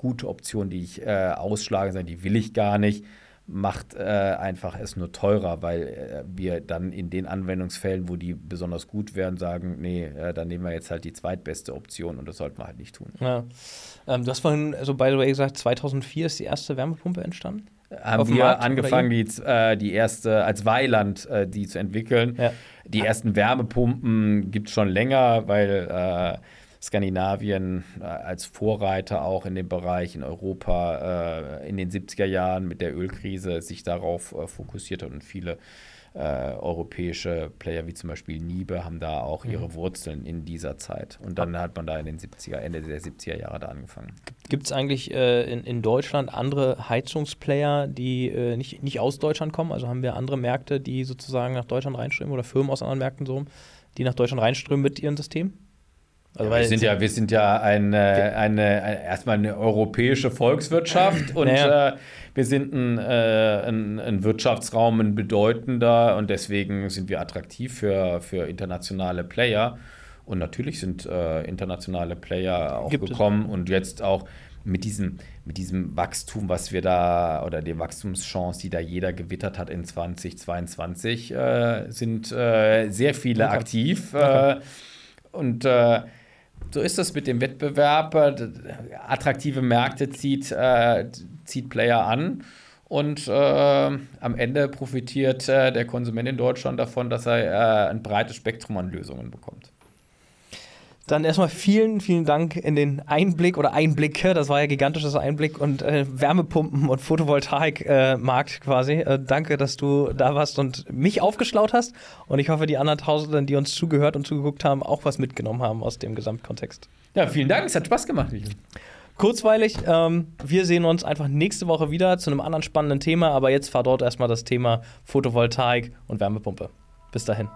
gute Option, die ich äh, ausschlage, sondern die will ich gar nicht, macht äh, einfach es nur teurer, weil äh, wir dann in den Anwendungsfällen, wo die besonders gut wären, sagen, nee, äh, dann nehmen wir jetzt halt die zweitbeste Option und das sollten wir halt nicht tun. Ja. Ähm, du hast vorhin, also by the way, gesagt, 2004 ist die erste Wärmepumpe entstanden? Haben wir Markt, angefangen, die, äh, die erste als Weiland äh, die zu entwickeln. Ja. Die ersten Wärmepumpen gibt es schon länger, weil Skandinavien äh, als Vorreiter auch in dem Bereich in Europa äh, in den 70er Jahren mit der Ölkrise sich darauf äh, fokussiert hat und viele äh, europäische Player wie zum Beispiel Niebe haben da auch ihre mhm. Wurzeln in dieser Zeit. Und dann hat man da in den 70er, Ende der 70er Jahre da angefangen. Gibt es eigentlich äh, in, in Deutschland andere Heizungsplayer, die äh, nicht, nicht aus Deutschland kommen? Also haben wir andere Märkte, die sozusagen nach Deutschland reinströmen oder Firmen aus anderen Märkten so, die nach Deutschland reinströmen mit ihrem System? Also wir, sind ja, wir sind ja eine, eine, eine, erstmal eine europäische Volkswirtschaft und naja. äh, wir sind ein, äh, ein, ein, Wirtschaftsraum, ein bedeutender und deswegen sind wir attraktiv für, für internationale Player. Und natürlich sind äh, internationale Player auch Gibt gekommen es. und jetzt auch mit diesem, mit diesem Wachstum, was wir da, oder der Wachstumschance, die da jeder gewittert hat in 2022, äh, sind äh, sehr viele okay. aktiv. Okay. Äh, und äh, so ist das mit dem Wettbewerb. Attraktive Märkte zieht, äh, zieht Player an. Und äh, am Ende profitiert äh, der Konsument in Deutschland davon, dass er äh, ein breites Spektrum an Lösungen bekommt. Dann erstmal vielen, vielen Dank in den Einblick oder Einblicke, das war ja gigantisches Einblick und äh, Wärmepumpen und Photovoltaikmarkt äh, quasi. Äh, danke, dass du da warst und mich aufgeschlaut hast und ich hoffe, die anderen Tausenden, die uns zugehört und zugeguckt haben, auch was mitgenommen haben aus dem Gesamtkontext. Ja, vielen Dank, es hat Spaß gemacht. Michael. Kurzweilig, ähm, wir sehen uns einfach nächste Woche wieder zu einem anderen spannenden Thema, aber jetzt war dort erstmal das Thema Photovoltaik und Wärmepumpe. Bis dahin.